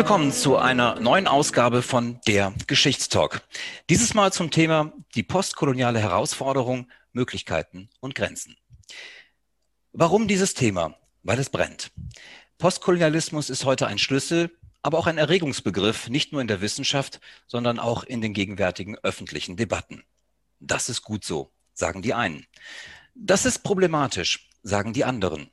Willkommen zu einer neuen Ausgabe von der Geschichtstalk. Dieses Mal zum Thema die postkoloniale Herausforderung, Möglichkeiten und Grenzen. Warum dieses Thema? Weil es brennt. Postkolonialismus ist heute ein Schlüssel, aber auch ein Erregungsbegriff, nicht nur in der Wissenschaft, sondern auch in den gegenwärtigen öffentlichen Debatten. Das ist gut so, sagen die einen. Das ist problematisch, sagen die anderen.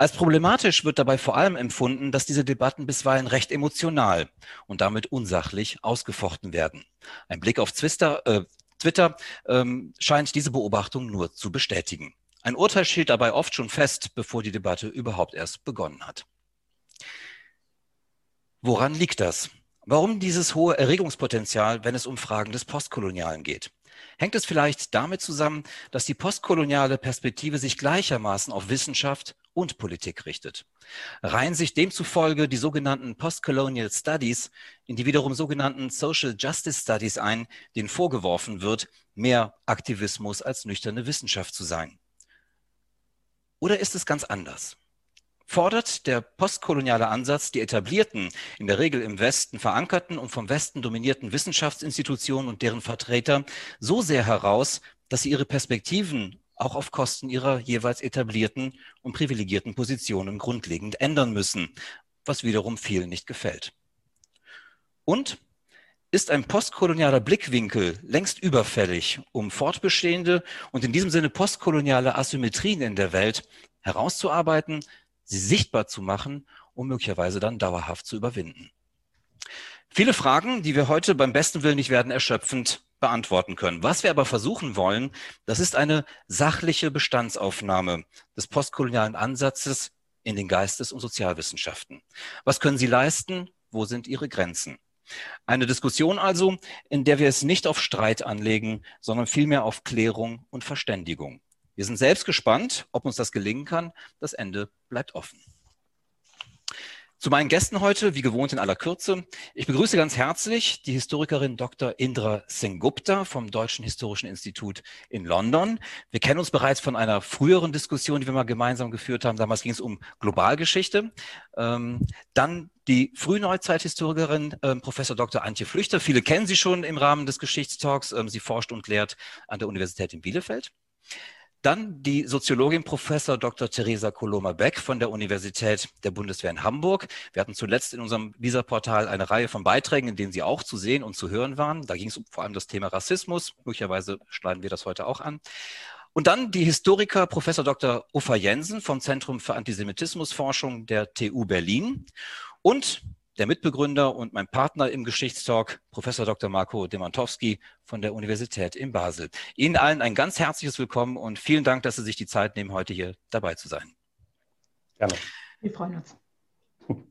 Als problematisch wird dabei vor allem empfunden, dass diese Debatten bisweilen recht emotional und damit unsachlich ausgefochten werden. Ein Blick auf Twister, äh, Twitter ähm, scheint diese Beobachtung nur zu bestätigen. Ein Urteil steht dabei oft schon fest, bevor die Debatte überhaupt erst begonnen hat. Woran liegt das? Warum dieses hohe Erregungspotenzial, wenn es um Fragen des Postkolonialen geht? Hängt es vielleicht damit zusammen, dass die postkoloniale Perspektive sich gleichermaßen auf Wissenschaft und Politik richtet. Reihen sich demzufolge die sogenannten Postcolonial Studies in die wiederum sogenannten Social Justice Studies ein, denen vorgeworfen wird, mehr Aktivismus als nüchterne Wissenschaft zu sein. Oder ist es ganz anders? Fordert der postkoloniale Ansatz die etablierten, in der Regel im Westen verankerten und vom Westen dominierten Wissenschaftsinstitutionen und deren Vertreter so sehr heraus, dass sie ihre Perspektiven auch auf Kosten ihrer jeweils etablierten und privilegierten Positionen grundlegend ändern müssen, was wiederum vielen nicht gefällt. Und ist ein postkolonialer Blickwinkel längst überfällig, um fortbestehende und in diesem Sinne postkoloniale Asymmetrien in der Welt herauszuarbeiten, sie sichtbar zu machen und möglicherweise dann dauerhaft zu überwinden. Viele Fragen, die wir heute beim besten Willen nicht werden erschöpfend beantworten können. Was wir aber versuchen wollen, das ist eine sachliche Bestandsaufnahme des postkolonialen Ansatzes in den Geistes- und Sozialwissenschaften. Was können sie leisten? Wo sind ihre Grenzen? Eine Diskussion also, in der wir es nicht auf Streit anlegen, sondern vielmehr auf Klärung und Verständigung. Wir sind selbst gespannt, ob uns das gelingen kann. Das Ende bleibt offen. Zu meinen Gästen heute, wie gewohnt in aller Kürze. Ich begrüße ganz herzlich die Historikerin Dr. Indra Sengupta vom Deutschen Historischen Institut in London. Wir kennen uns bereits von einer früheren Diskussion, die wir mal gemeinsam geführt haben. Damals ging es um Globalgeschichte. Ähm, dann die Frühneuzeithistorikerin äh, Professor Dr. Antje Flüchter. Viele kennen sie schon im Rahmen des Geschichtstalks. Ähm, sie forscht und lehrt an der Universität in Bielefeld. Dann die Soziologin Professor Dr. Theresa Koloma-Beck von der Universität der Bundeswehr in Hamburg. Wir hatten zuletzt in unserem Visa-Portal eine Reihe von Beiträgen, in denen sie auch zu sehen und zu hören waren. Da ging es um vor allem das Thema Rassismus. Möglicherweise schneiden wir das heute auch an. Und dann die Historiker Professor Dr. Uffa Jensen vom Zentrum für Antisemitismusforschung der TU Berlin und der Mitbegründer und mein Partner im Geschichtstalk, Professor Dr. Marco Demantowski von der Universität in Basel. Ihnen allen ein ganz herzliches Willkommen und vielen Dank, dass Sie sich die Zeit nehmen, heute hier dabei zu sein. Gerne. Wir freuen uns.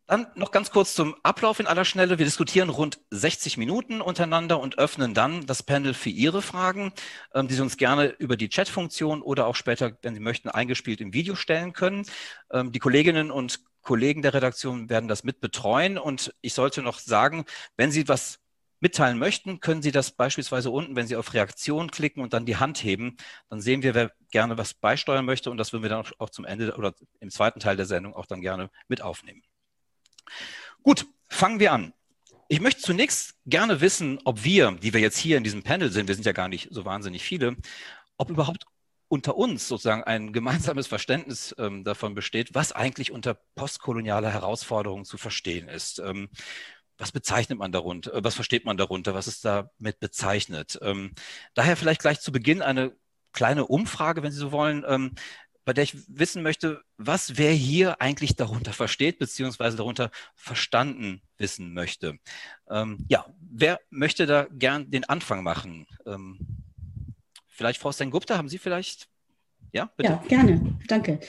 Dann noch ganz kurz zum Ablauf in aller Schnelle. Wir diskutieren rund 60 Minuten untereinander und öffnen dann das Panel für Ihre Fragen, ähm, die Sie uns gerne über die Chatfunktion oder auch später, wenn Sie möchten, eingespielt im Video stellen können. Ähm, die Kolleginnen und Kollegen der Redaktion werden das mit betreuen. Und ich sollte noch sagen, wenn Sie was mitteilen möchten, können Sie das beispielsweise unten, wenn Sie auf Reaktion klicken und dann die Hand heben, dann sehen wir, wer gerne was beisteuern möchte und das würden wir dann auch zum Ende oder im zweiten Teil der Sendung auch dann gerne mit aufnehmen. Gut, fangen wir an. Ich möchte zunächst gerne wissen, ob wir, die wir jetzt hier in diesem Panel sind, wir sind ja gar nicht so wahnsinnig viele, ob überhaupt unter uns sozusagen ein gemeinsames Verständnis ähm, davon besteht, was eigentlich unter postkolonialer Herausforderung zu verstehen ist. Ähm, was bezeichnet man darunter? Äh, was versteht man darunter? Was ist damit bezeichnet? Ähm, daher vielleicht gleich zu Beginn eine kleine Umfrage, wenn Sie so wollen. Ähm, bei der ich wissen möchte, was wer hier eigentlich darunter versteht, beziehungsweise darunter verstanden wissen möchte. Ähm, ja, wer möchte da gern den Anfang machen? Vielleicht Frau Sengupta, haben Sie vielleicht? Ja, bitte. Ja, gerne. Danke.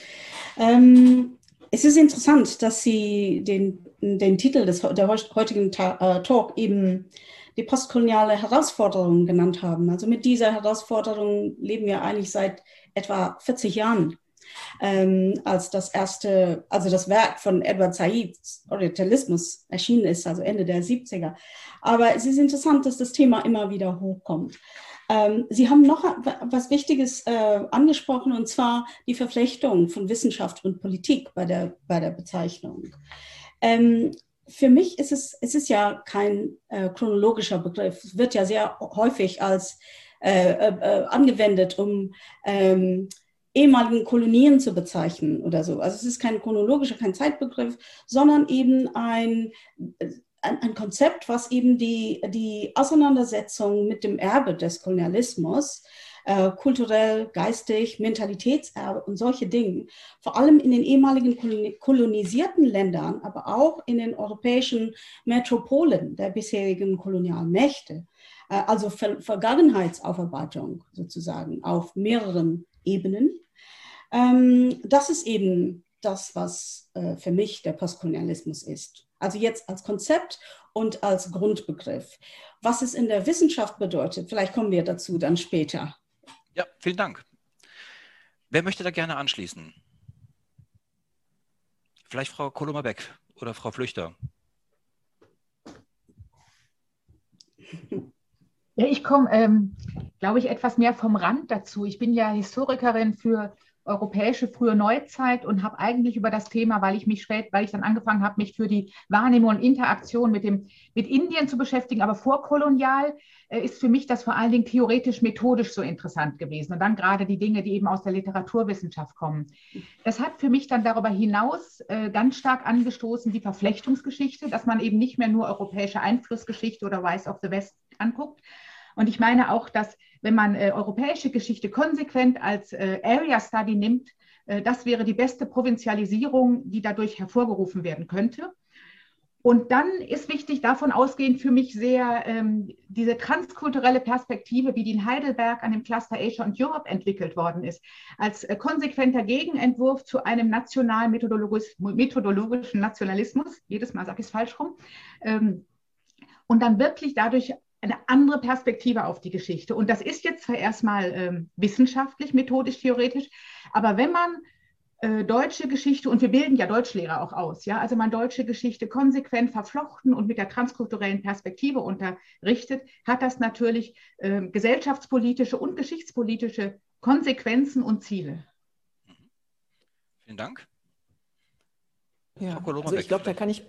Ähm, es ist interessant, dass Sie den, den Titel des, der heutigen äh, Talk eben die postkoloniale Herausforderung genannt haben. Also mit dieser Herausforderung leben wir eigentlich seit etwa 40 Jahren. Ähm, als das erste, also das Werk von Edward Said, Orientalismus, erschienen ist, also Ende der 70er. Aber es ist interessant, dass das Thema immer wieder hochkommt. Ähm, Sie haben noch was Wichtiges äh, angesprochen, und zwar die Verflechtung von Wissenschaft und Politik bei der, bei der Bezeichnung. Ähm, für mich ist es, es ist ja kein äh, chronologischer Begriff. Es wird ja sehr häufig als äh, äh, äh angewendet, um ähm, ehemaligen Kolonien zu bezeichnen oder so. Also es ist kein chronologischer, kein Zeitbegriff, sondern eben ein, ein, ein Konzept, was eben die, die Auseinandersetzung mit dem Erbe des Kolonialismus äh, kulturell, geistig, Mentalitätserbe und solche Dinge, vor allem in den ehemaligen kolonisierten Ländern, aber auch in den europäischen Metropolen der bisherigen Kolonialmächte, äh, also Ver Vergangenheitsaufarbeitung sozusagen auf mehreren Ebenen. Ähm, das ist eben das, was äh, für mich der Postkolonialismus ist. Also jetzt als Konzept und als Grundbegriff. Was es in der Wissenschaft bedeutet, vielleicht kommen wir dazu dann später. Ja, vielen Dank. Wer möchte da gerne anschließen? Vielleicht Frau Kolummer-Beck oder Frau Flüchter. Ja, ich komme, ähm, glaube ich, etwas mehr vom Rand dazu. Ich bin ja Historikerin für europäische frühe Neuzeit und habe eigentlich über das Thema, weil ich mich spät, weil ich dann angefangen habe, mich für die Wahrnehmung und Interaktion mit dem mit Indien zu beschäftigen, aber vorkolonial äh, ist für mich das vor allen Dingen theoretisch methodisch so interessant gewesen und dann gerade die Dinge, die eben aus der Literaturwissenschaft kommen. Das hat für mich dann darüber hinaus äh, ganz stark angestoßen die Verflechtungsgeschichte, dass man eben nicht mehr nur europäische Einflussgeschichte oder Rise of the West anguckt, und ich meine auch, dass wenn man äh, europäische Geschichte konsequent als äh, Area Study nimmt, äh, das wäre die beste Provinzialisierung, die dadurch hervorgerufen werden könnte. Und dann ist wichtig, davon ausgehend für mich sehr ähm, diese transkulturelle Perspektive, wie die in Heidelberg an dem Cluster Asia und Europe entwickelt worden ist, als äh, konsequenter Gegenentwurf zu einem nationalen methodologisch, methodologischen Nationalismus. Jedes Mal sage ich es falsch rum. Ähm, und dann wirklich dadurch eine andere Perspektive auf die Geschichte. Und das ist jetzt zwar erstmal ähm, wissenschaftlich, methodisch, theoretisch, aber wenn man äh, deutsche Geschichte, und wir bilden ja Deutschlehrer auch aus, ja, also man deutsche Geschichte konsequent verflochten und mit der transkulturellen Perspektive unterrichtet, hat das natürlich äh, gesellschaftspolitische und geschichtspolitische Konsequenzen und Ziele. Vielen Dank. Ja, also ich glaube, da kann ich,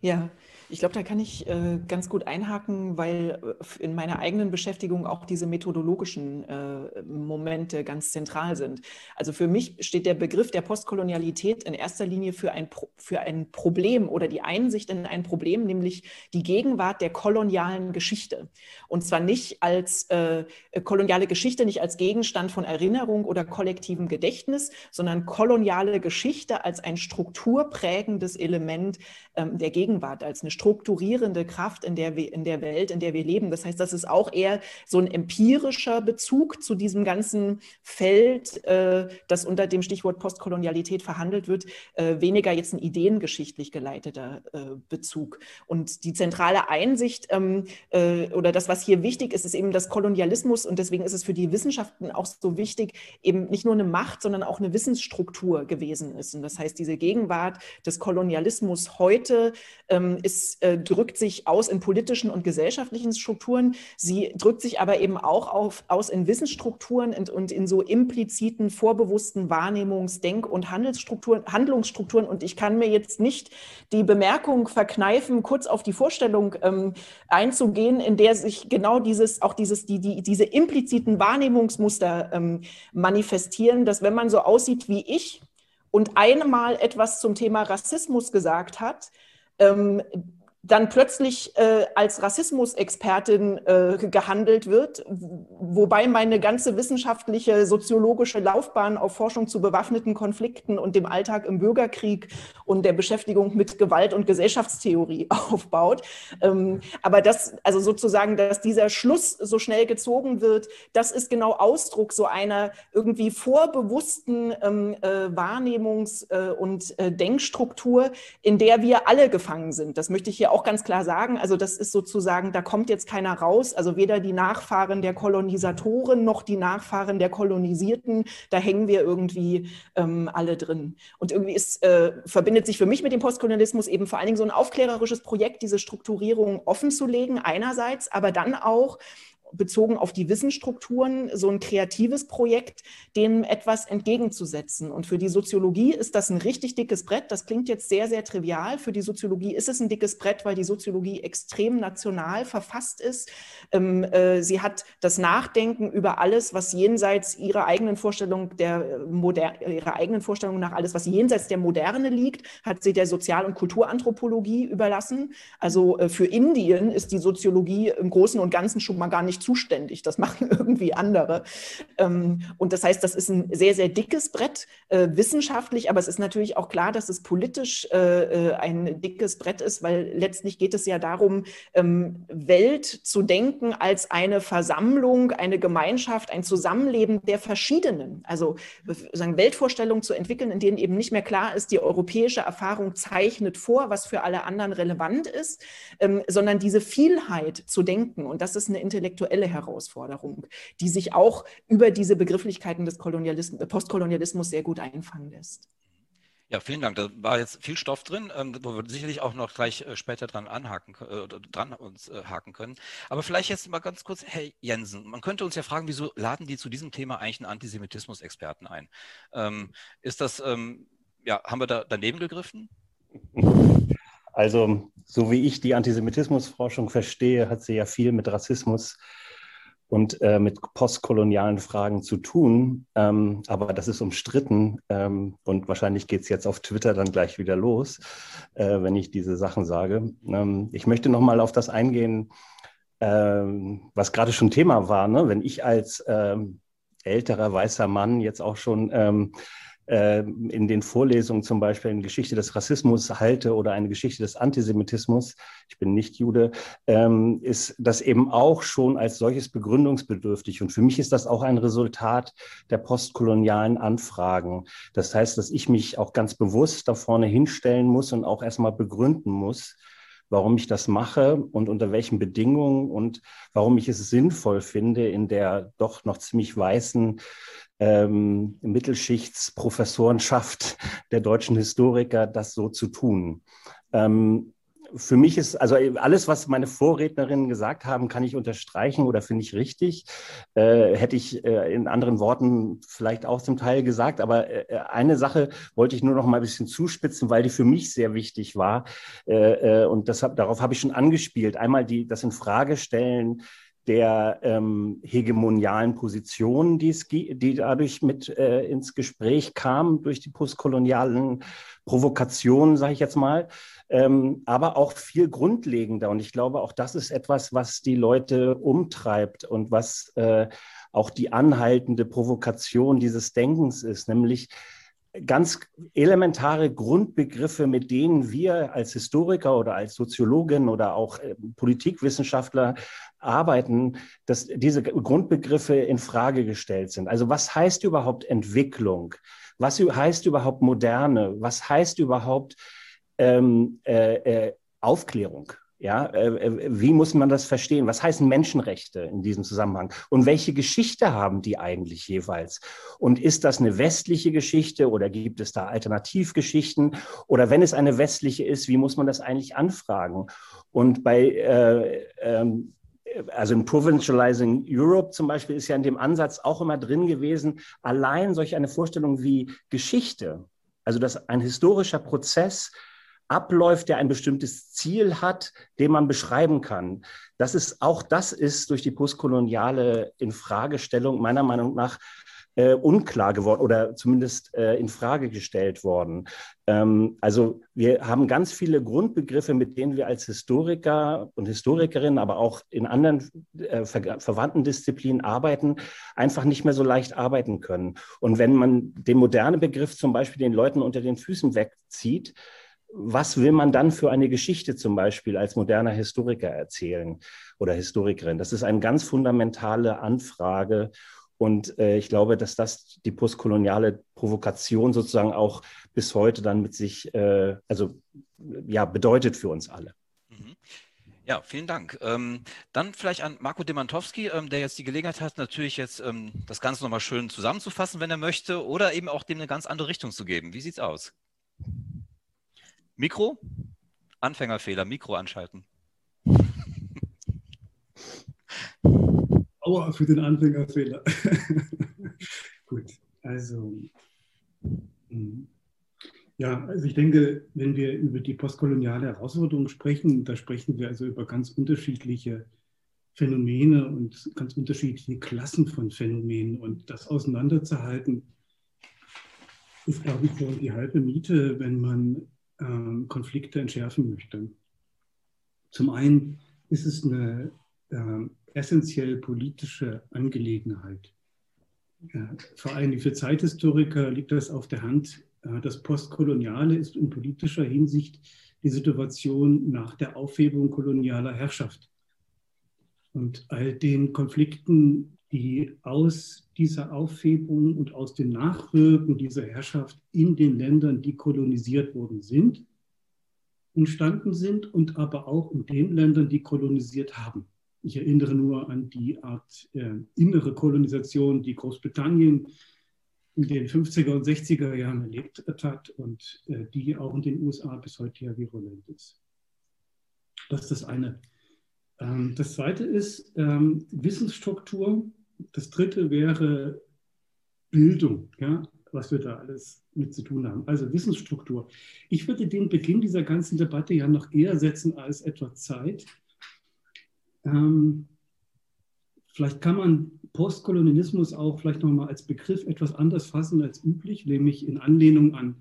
ja, ich glaube, da kann ich äh, ganz gut einhaken, weil äh, in meiner eigenen Beschäftigung auch diese methodologischen äh, Momente ganz zentral sind. Also für mich steht der Begriff der Postkolonialität in erster Linie für ein, für ein Problem oder die Einsicht in ein Problem, nämlich die Gegenwart der kolonialen Geschichte. Und zwar nicht als äh, koloniale Geschichte, nicht als Gegenstand von Erinnerung oder kollektivem Gedächtnis, sondern koloniale Geschichte als ein strukturprägendes Element ähm, der Gegenwart, als eine strukturierende Kraft in der, in der Welt, in der wir leben. Das heißt, das ist auch eher so ein empirischer Bezug zu diesem ganzen Feld, äh, das unter dem Stichwort Postkolonialität verhandelt wird, äh, weniger jetzt ein ideengeschichtlich geleiteter äh, Bezug. Und die zentrale Einsicht ähm, äh, oder das, was hier wichtig ist, ist eben das Kolonialismus und deswegen ist es für die Wissenschaften auch so wichtig, eben nicht nur eine Macht, sondern auch eine Wissensstruktur gewesen ist. Und das heißt, diese Gegenwart des Kolonialismus heute ähm, äh, drückt sich aus in politischen und gesellschaftlichen Strukturen. Sie drückt sich aber eben auch auf, aus in Wissensstrukturen und, und in so impliziten, vorbewussten Wahrnehmungs-, Denk- und Handelsstrukturen, Handlungsstrukturen. Und ich kann mir jetzt nicht die Bemerkung verkneifen, kurz auf die Vorstellung ähm, einzugehen, in der sich genau dieses, auch dieses, die, die, diese impliziten Wahrnehmungsmuster ähm, manifestieren, dass wenn man so aussieht wie ich, und einmal etwas zum Thema Rassismus gesagt hat, ähm, dann plötzlich äh, als Rassismusexpertin äh, gehandelt wird, wobei meine ganze wissenschaftliche, soziologische Laufbahn auf Forschung zu bewaffneten Konflikten und dem Alltag im Bürgerkrieg und der Beschäftigung mit Gewalt und Gesellschaftstheorie aufbaut. Ähm, aber das, also sozusagen, dass dieser Schluss so schnell gezogen wird, das ist genau Ausdruck so einer irgendwie vorbewussten ähm, äh, Wahrnehmungs- äh, und äh, Denkstruktur, in der wir alle gefangen sind. Das möchte ich hier auch ganz klar sagen. Also das ist sozusagen, da kommt jetzt keiner raus. Also weder die Nachfahren der Kolonisatoren noch die Nachfahren der Kolonisierten. Da hängen wir irgendwie ähm, alle drin. Und irgendwie ist, äh, verbindet sich für mich mit dem Postkolonialismus eben vor allen Dingen so ein aufklärerisches Projekt, diese Strukturierung offen zu legen einerseits, aber dann auch bezogen auf die Wissensstrukturen so ein kreatives Projekt, dem etwas entgegenzusetzen. Und für die Soziologie ist das ein richtig dickes Brett. Das klingt jetzt sehr, sehr trivial. Für die Soziologie ist es ein dickes Brett, weil die Soziologie extrem national verfasst ist. Ähm, äh, sie hat das Nachdenken über alles, was jenseits ihrer eigenen Vorstellung der Moder ihrer eigenen Vorstellung nach alles, was jenseits der Moderne liegt, hat sie der Sozial- und Kulturanthropologie überlassen. Also äh, für Indien ist die Soziologie im Großen und Ganzen schon mal gar nicht zuständig. Das machen irgendwie andere. Ähm, und das heißt, das ist ein sehr, sehr dickes Brett, äh, wissenschaftlich, aber es ist natürlich auch klar, dass es politisch äh, äh, ein dickes Brett ist, weil letztlich geht es ja darum, ähm, Welt zu denken als eine Versammlung, eine Gemeinschaft, ein Zusammenleben der Verschiedenen. Also sagen, Weltvorstellungen zu entwickeln, in denen eben nicht mehr klar ist, die europäische Erfahrung zeichnet vor, was für alle anderen relevant ist, ähm, sondern diese Vielheit zu denken. Und das ist eine intellektuelle aktuelle Herausforderung, die sich auch über diese Begrifflichkeiten des Kolonialismus, Postkolonialismus sehr gut einfangen lässt. Ja, vielen Dank. Da war jetzt viel Stoff drin, ähm, wo wir sicherlich auch noch gleich äh, später dran anhaken äh, dran uns äh, haken können. Aber vielleicht jetzt mal ganz kurz, Herr Jensen, man könnte uns ja fragen, wieso laden die zu diesem Thema eigentlich einen Antisemitismus-Experten ein? Ähm, ist das, ähm, ja, haben wir da daneben gegriffen? Also, so wie ich die Antisemitismusforschung verstehe, hat sie ja viel mit Rassismus und äh, mit postkolonialen Fragen zu tun. Ähm, aber das ist umstritten ähm, und wahrscheinlich geht es jetzt auf Twitter dann gleich wieder los, äh, wenn ich diese Sachen sage. Ähm, ich möchte noch mal auf das eingehen, ähm, was gerade schon Thema war. Ne? Wenn ich als ähm, älterer weißer Mann jetzt auch schon ähm, äh, in den Vorlesungen zum Beispiel eine Geschichte des Rassismus halte oder eine Geschichte des Antisemitismus, ich bin nicht Jude, ähm, ist das eben auch schon als solches begründungsbedürftig. Und für mich ist das auch ein Resultat der postkolonialen Anfragen. Das heißt, dass ich mich auch ganz bewusst da vorne hinstellen muss und auch erstmal begründen muss, warum ich das mache und unter welchen Bedingungen und warum ich es sinnvoll finde, in der doch noch ziemlich weißen ähm, Mittelschichtsprofessorenschaft der deutschen Historiker, das so zu tun. Ähm, für mich ist, also alles, was meine Vorrednerinnen gesagt haben, kann ich unterstreichen oder finde ich richtig. Äh, hätte ich äh, in anderen Worten vielleicht auch zum Teil gesagt. Aber äh, eine Sache wollte ich nur noch mal ein bisschen zuspitzen, weil die für mich sehr wichtig war. Äh, äh, und das, darauf habe ich schon angespielt. Einmal die, das in Frage stellen der ähm, hegemonialen Positionen, die, es, die dadurch mit äh, ins Gespräch kamen, durch die postkolonialen Provokationen, sage ich jetzt mal, ähm, aber auch viel grundlegender. Und ich glaube, auch das ist etwas, was die Leute umtreibt und was äh, auch die anhaltende Provokation dieses Denkens ist, nämlich ganz elementare Grundbegriffe, mit denen wir als Historiker oder als Soziologin oder auch äh, Politikwissenschaftler arbeiten, dass diese Grundbegriffe in Frage gestellt sind. Also was heißt überhaupt Entwicklung? Was heißt überhaupt Moderne? Was heißt überhaupt ähm, äh, äh, Aufklärung? Ja, äh, äh, wie muss man das verstehen? Was heißen Menschenrechte in diesem Zusammenhang? Und welche Geschichte haben die eigentlich jeweils? Und ist das eine westliche Geschichte oder gibt es da Alternativgeschichten? Oder wenn es eine westliche ist, wie muss man das eigentlich anfragen? Und bei äh, ähm, also im Provincializing Europe zum Beispiel ist ja in dem Ansatz auch immer drin gewesen, allein solch eine Vorstellung wie Geschichte, also dass ein historischer Prozess abläuft, der ein bestimmtes Ziel hat, den man beschreiben kann. Das ist auch das ist durch die postkoloniale Infragestellung meiner Meinung nach äh, unklar geworden oder zumindest äh, in Frage gestellt worden. Ähm, also wir haben ganz viele Grundbegriffe, mit denen wir als Historiker und Historikerinnen, aber auch in anderen äh, ver verwandten Disziplinen arbeiten, einfach nicht mehr so leicht arbeiten können. Und wenn man den modernen Begriff zum Beispiel den Leuten unter den Füßen wegzieht, was will man dann für eine Geschichte zum Beispiel als moderner Historiker erzählen oder Historikerin? Das ist eine ganz fundamentale Anfrage. Und äh, ich glaube, dass das die postkoloniale Provokation sozusagen auch bis heute dann mit sich, äh, also ja, bedeutet für uns alle. Mhm. Ja, vielen Dank. Ähm, dann vielleicht an Marco Demantowski, ähm, der jetzt die Gelegenheit hat, natürlich jetzt ähm, das Ganze nochmal schön zusammenzufassen, wenn er möchte, oder eben auch dem eine ganz andere Richtung zu geben. Wie sieht es aus? Mikro? Anfängerfehler, Mikro anschalten. Aua für den Anfängerfehler. Gut, also hm. ja, also ich denke, wenn wir über die postkoloniale Herausforderung sprechen, da sprechen wir also über ganz unterschiedliche Phänomene und ganz unterschiedliche Klassen von Phänomenen und das auseinanderzuhalten, ist, glaube ich, so die halbe Miete, wenn man äh, Konflikte entschärfen möchte. Zum einen ist es eine äh, essentiell politische Angelegenheit. Allem für Zeithistoriker liegt das auf der Hand. Äh, das Postkoloniale ist in politischer Hinsicht die Situation nach der Aufhebung kolonialer Herrschaft. Und all den Konflikten, die aus dieser Aufhebung und aus dem Nachwirken dieser Herrschaft in den Ländern, die kolonisiert worden sind, entstanden sind und aber auch in den Ländern, die kolonisiert haben. Ich erinnere nur an die Art äh, innere Kolonisation, die Großbritannien in den 50er und 60er Jahren erlebt hat und äh, die auch in den USA bis heute ja virulent ist. Das ist das eine. Ähm, das zweite ist ähm, Wissensstruktur das dritte wäre Bildung, ja, was wir da alles mit zu tun haben. Also Wissensstruktur. Ich würde den Beginn dieser ganzen Debatte ja noch eher setzen als etwa Zeit. Ähm, vielleicht kann man Postkolonialismus auch vielleicht nochmal als Begriff etwas anders fassen als üblich, nämlich in Anlehnung an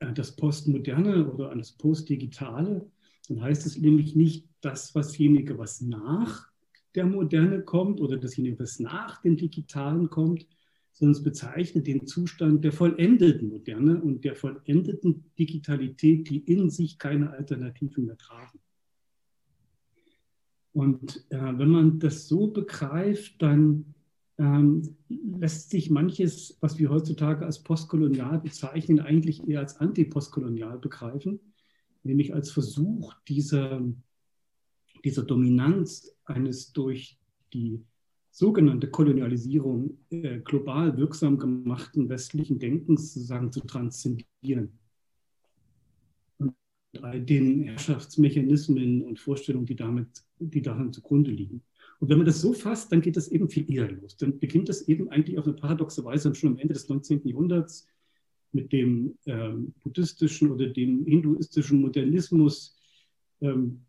äh, das Postmoderne oder an das Postdigitale. Dann heißt es nämlich nicht das, wasjenige, was nach der Moderne kommt oder dasjenige, was nach dem Digitalen kommt, sondern es bezeichnet den Zustand der vollendeten Moderne und der vollendeten Digitalität, die in sich keine Alternativen mehr tragen. Und äh, wenn man das so begreift, dann ähm, lässt sich manches, was wir heutzutage als postkolonial bezeichnen, eigentlich eher als antipostkolonial begreifen, nämlich als Versuch dieser dieser Dominanz eines durch die sogenannte Kolonialisierung äh, global wirksam gemachten westlichen Denkens sozusagen zu transzendieren. Und all den Herrschaftsmechanismen und Vorstellungen, die, damit, die daran zugrunde liegen. Und wenn man das so fasst, dann geht das eben viel eher los. Dann beginnt das eben eigentlich auf eine paradoxe Weise schon am Ende des 19. Jahrhunderts mit dem ähm, buddhistischen oder dem hinduistischen Modernismus, ähm,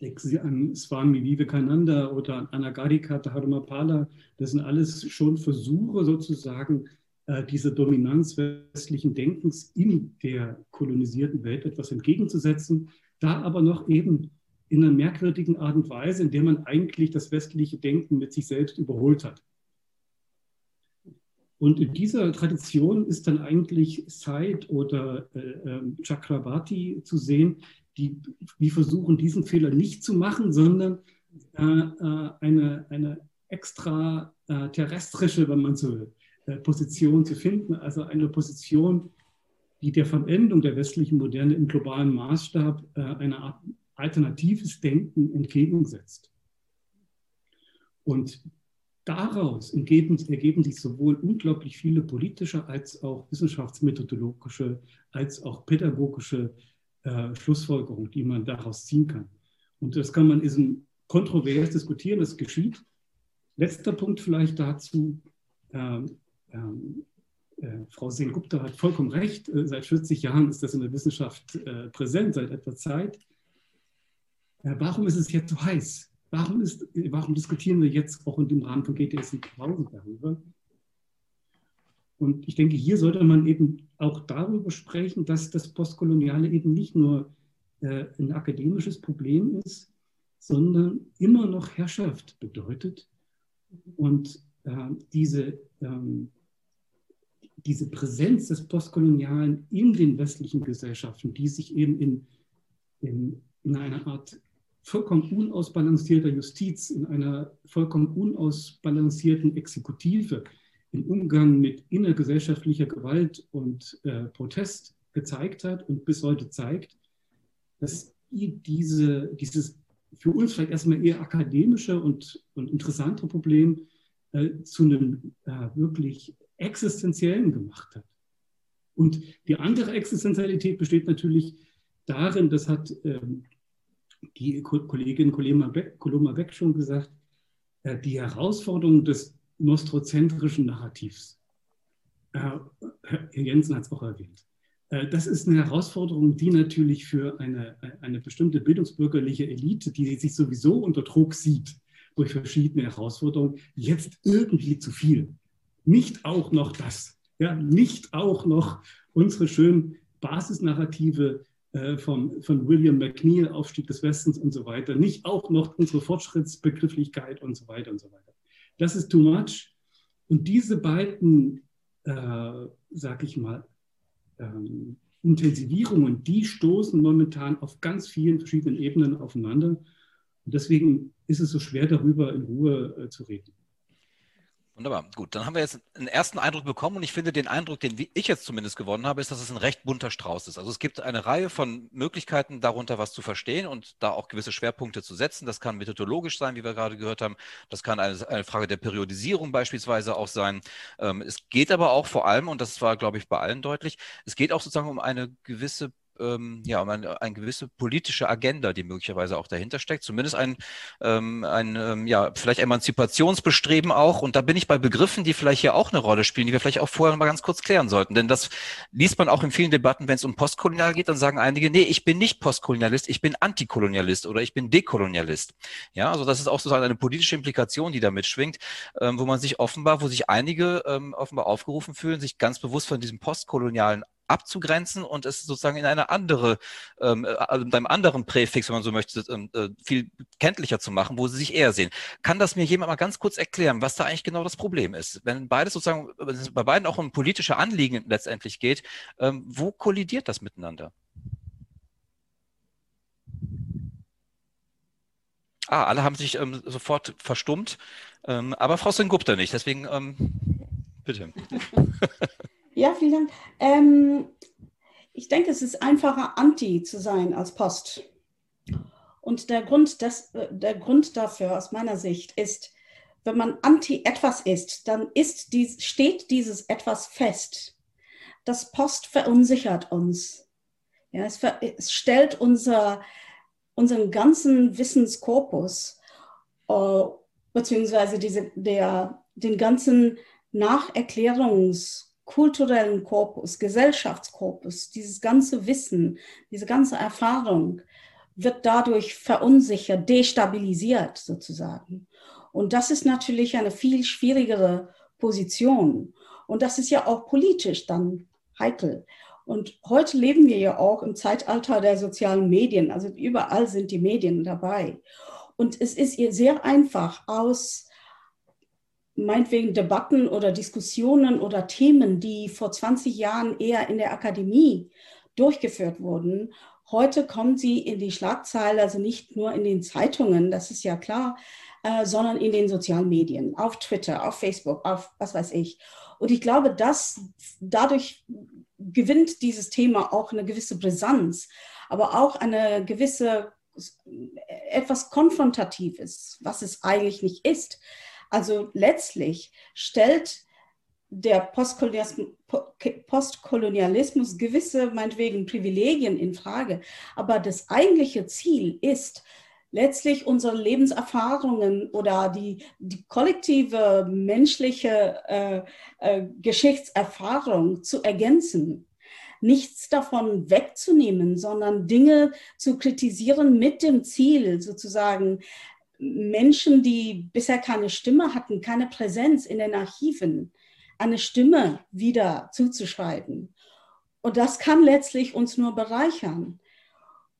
denken Sie an Swami Vivekananda oder an Anagarika Dharmapala. Das sind alles schon Versuche sozusagen, äh, dieser Dominanz westlichen Denkens in der kolonisierten Welt etwas entgegenzusetzen. Da aber noch eben in einer merkwürdigen Art und Weise, in der man eigentlich das westliche Denken mit sich selbst überholt hat. Und in dieser Tradition ist dann eigentlich Said oder äh, äh, Chakrabarti zu sehen, die, die versuchen, diesen Fehler nicht zu machen, sondern äh, äh, eine, eine extra äh, wenn man so will, äh, Position zu finden, also eine Position, die der Verwendung der westlichen Moderne im globalen Maßstab äh, eine Art alternatives Denken entgegensetzt. Und daraus ergeben, ergeben, sich sowohl unglaublich viele politische als auch wissenschaftsmethodologische als auch pädagogische äh, Schlussfolgerung, die man daraus ziehen kann. Und das kann man ist kontrovers diskutieren, das geschieht. Letzter Punkt vielleicht dazu. Ähm, ähm, äh, Frau Sengupta hat vollkommen recht. Äh, seit 40 Jahren ist das in der Wissenschaft äh, präsent, seit etwa Zeit. Äh, warum ist es jetzt so heiß? Warum, ist, warum diskutieren wir jetzt auch in dem Rahmen von GTS in Pause darüber? Und ich denke, hier sollte man eben auch darüber sprechen, dass das Postkoloniale eben nicht nur äh, ein akademisches Problem ist, sondern immer noch Herrschaft bedeutet. Und äh, diese, ähm, diese Präsenz des Postkolonialen in den westlichen Gesellschaften, die sich eben in, in, in einer Art vollkommen unausbalancierter Justiz, in einer vollkommen unausbalancierten Exekutive, im Umgang mit innergesellschaftlicher Gewalt und äh, Protest gezeigt hat und bis heute zeigt, dass diese, dieses für uns vielleicht erstmal eher akademische und, und interessante Problem äh, zu einem äh, wirklich existenziellen gemacht hat. Und die andere Existenzialität besteht natürlich darin, das hat ähm, die Kollegin Coloma Beck, Beck schon gesagt, äh, die Herausforderung des nostrozentrischen Narrativs. Äh, Herr Jensen hat es auch erwähnt. Äh, das ist eine Herausforderung, die natürlich für eine, eine bestimmte bildungsbürgerliche Elite, die sich sowieso unter Druck sieht durch verschiedene Herausforderungen, jetzt irgendwie zu viel. Nicht auch noch das. Ja, nicht auch noch unsere schönen Basisnarrative äh, vom, von William McNeil, Aufstieg des Westens und so weiter. Nicht auch noch unsere Fortschrittsbegrifflichkeit und so weiter und so weiter. Das ist too much. Und diese beiden, äh, sag ich mal, ähm, Intensivierungen, die stoßen momentan auf ganz vielen verschiedenen Ebenen aufeinander. Und deswegen ist es so schwer, darüber in Ruhe äh, zu reden. Wunderbar, gut. Dann haben wir jetzt einen ersten Eindruck bekommen und ich finde, den Eindruck, den ich jetzt zumindest gewonnen habe, ist, dass es ein recht bunter Strauß ist. Also es gibt eine Reihe von Möglichkeiten, darunter was zu verstehen und da auch gewisse Schwerpunkte zu setzen. Das kann methodologisch sein, wie wir gerade gehört haben. Das kann eine, eine Frage der Periodisierung beispielsweise auch sein. Ähm, es geht aber auch vor allem, und das war, glaube ich, bei allen deutlich, es geht auch sozusagen um eine gewisse ähm, ja, um eine, eine, gewisse politische Agenda, die möglicherweise auch dahinter steckt. Zumindest ein, ähm, ein ähm, ja, vielleicht Emanzipationsbestreben auch. Und da bin ich bei Begriffen, die vielleicht hier auch eine Rolle spielen, die wir vielleicht auch vorher mal ganz kurz klären sollten. Denn das liest man auch in vielen Debatten, wenn es um Postkolonial geht, dann sagen einige, nee, ich bin nicht Postkolonialist, ich bin Antikolonialist oder ich bin Dekolonialist. Ja, also das ist auch sozusagen eine politische Implikation, die da mitschwingt, ähm, wo man sich offenbar, wo sich einige ähm, offenbar aufgerufen fühlen, sich ganz bewusst von diesem postkolonialen abzugrenzen und es sozusagen in eine andere, ähm, äh, also mit einem anderen Präfix, wenn man so möchte, ähm, äh, viel kenntlicher zu machen, wo sie sich eher sehen. Kann das mir jemand mal ganz kurz erklären, was da eigentlich genau das Problem ist? Wenn beides sozusagen, wenn es bei beiden auch um politische Anliegen letztendlich geht, ähm, wo kollidiert das miteinander? Ah, alle haben sich ähm, sofort verstummt, ähm, aber Frau Sengupta nicht, deswegen ähm, bitte. Ja, vielen Dank. Ähm, ich denke, es ist einfacher, anti zu sein als Post. Und der Grund, das, äh, der Grund dafür aus meiner Sicht ist, wenn man anti etwas ist, dann ist dies, steht dieses etwas fest. Das Post verunsichert uns. Ja, es, ver, es stellt unser, unseren ganzen Wissenskorpus, äh, beziehungsweise diese, der, den ganzen Nacherklärungs- kulturellen Korpus, Gesellschaftskorpus, dieses ganze Wissen, diese ganze Erfahrung wird dadurch verunsichert, destabilisiert sozusagen. Und das ist natürlich eine viel schwierigere Position. Und das ist ja auch politisch dann heikel. Und heute leben wir ja auch im Zeitalter der sozialen Medien. Also überall sind die Medien dabei. Und es ist sehr einfach aus meinetwegen Debatten oder Diskussionen oder Themen, die vor 20 Jahren eher in der Akademie durchgeführt wurden. Heute kommen sie in die Schlagzeile, also nicht nur in den Zeitungen, das ist ja klar, äh, sondern in den sozialen Medien, auf Twitter, auf Facebook, auf was weiß ich. Und ich glaube, dass dadurch gewinnt dieses Thema auch eine gewisse Brisanz, aber auch eine gewisse etwas Konfrontatives, was es eigentlich nicht ist. Also letztlich stellt der Postkolonialismus gewisse, meinetwegen, Privilegien in Frage. Aber das eigentliche Ziel ist, letztlich unsere Lebenserfahrungen oder die, die kollektive menschliche äh, äh, Geschichtserfahrung zu ergänzen. Nichts davon wegzunehmen, sondern Dinge zu kritisieren mit dem Ziel, sozusagen Menschen, die bisher keine Stimme hatten, keine Präsenz in den Archiven, eine Stimme wieder zuzuschreiben. Und das kann letztlich uns nur bereichern.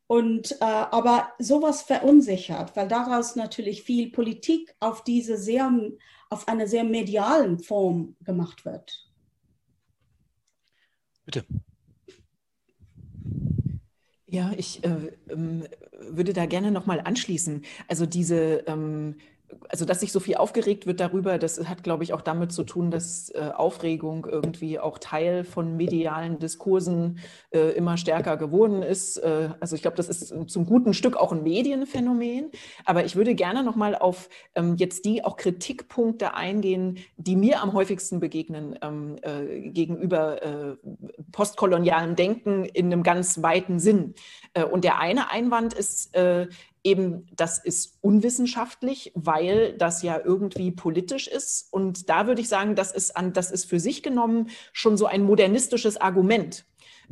Und äh, aber sowas verunsichert, weil daraus natürlich viel Politik auf diese sehr, auf eine sehr medialen Form gemacht wird. Bitte. Ja, ich äh, ähm, würde da gerne nochmal anschließen. Also diese ähm, also dass sich so viel aufgeregt wird darüber, das hat, glaube ich, auch damit zu tun, dass äh, Aufregung irgendwie auch Teil von medialen Diskursen äh, immer stärker geworden ist. Äh, also ich glaube, das ist zum guten Stück auch ein Medienphänomen. Aber ich würde gerne nochmal auf ähm, jetzt die auch Kritikpunkte eingehen, die mir am häufigsten begegnen ähm, äh, gegenüber äh, postkolonialem Denken in einem ganz weiten Sinn. Äh, und der eine Einwand ist, eben, das ist unwissenschaftlich, weil das ja irgendwie politisch ist. Und da würde ich sagen, das ist, an, das ist für sich genommen schon so ein modernistisches Argument.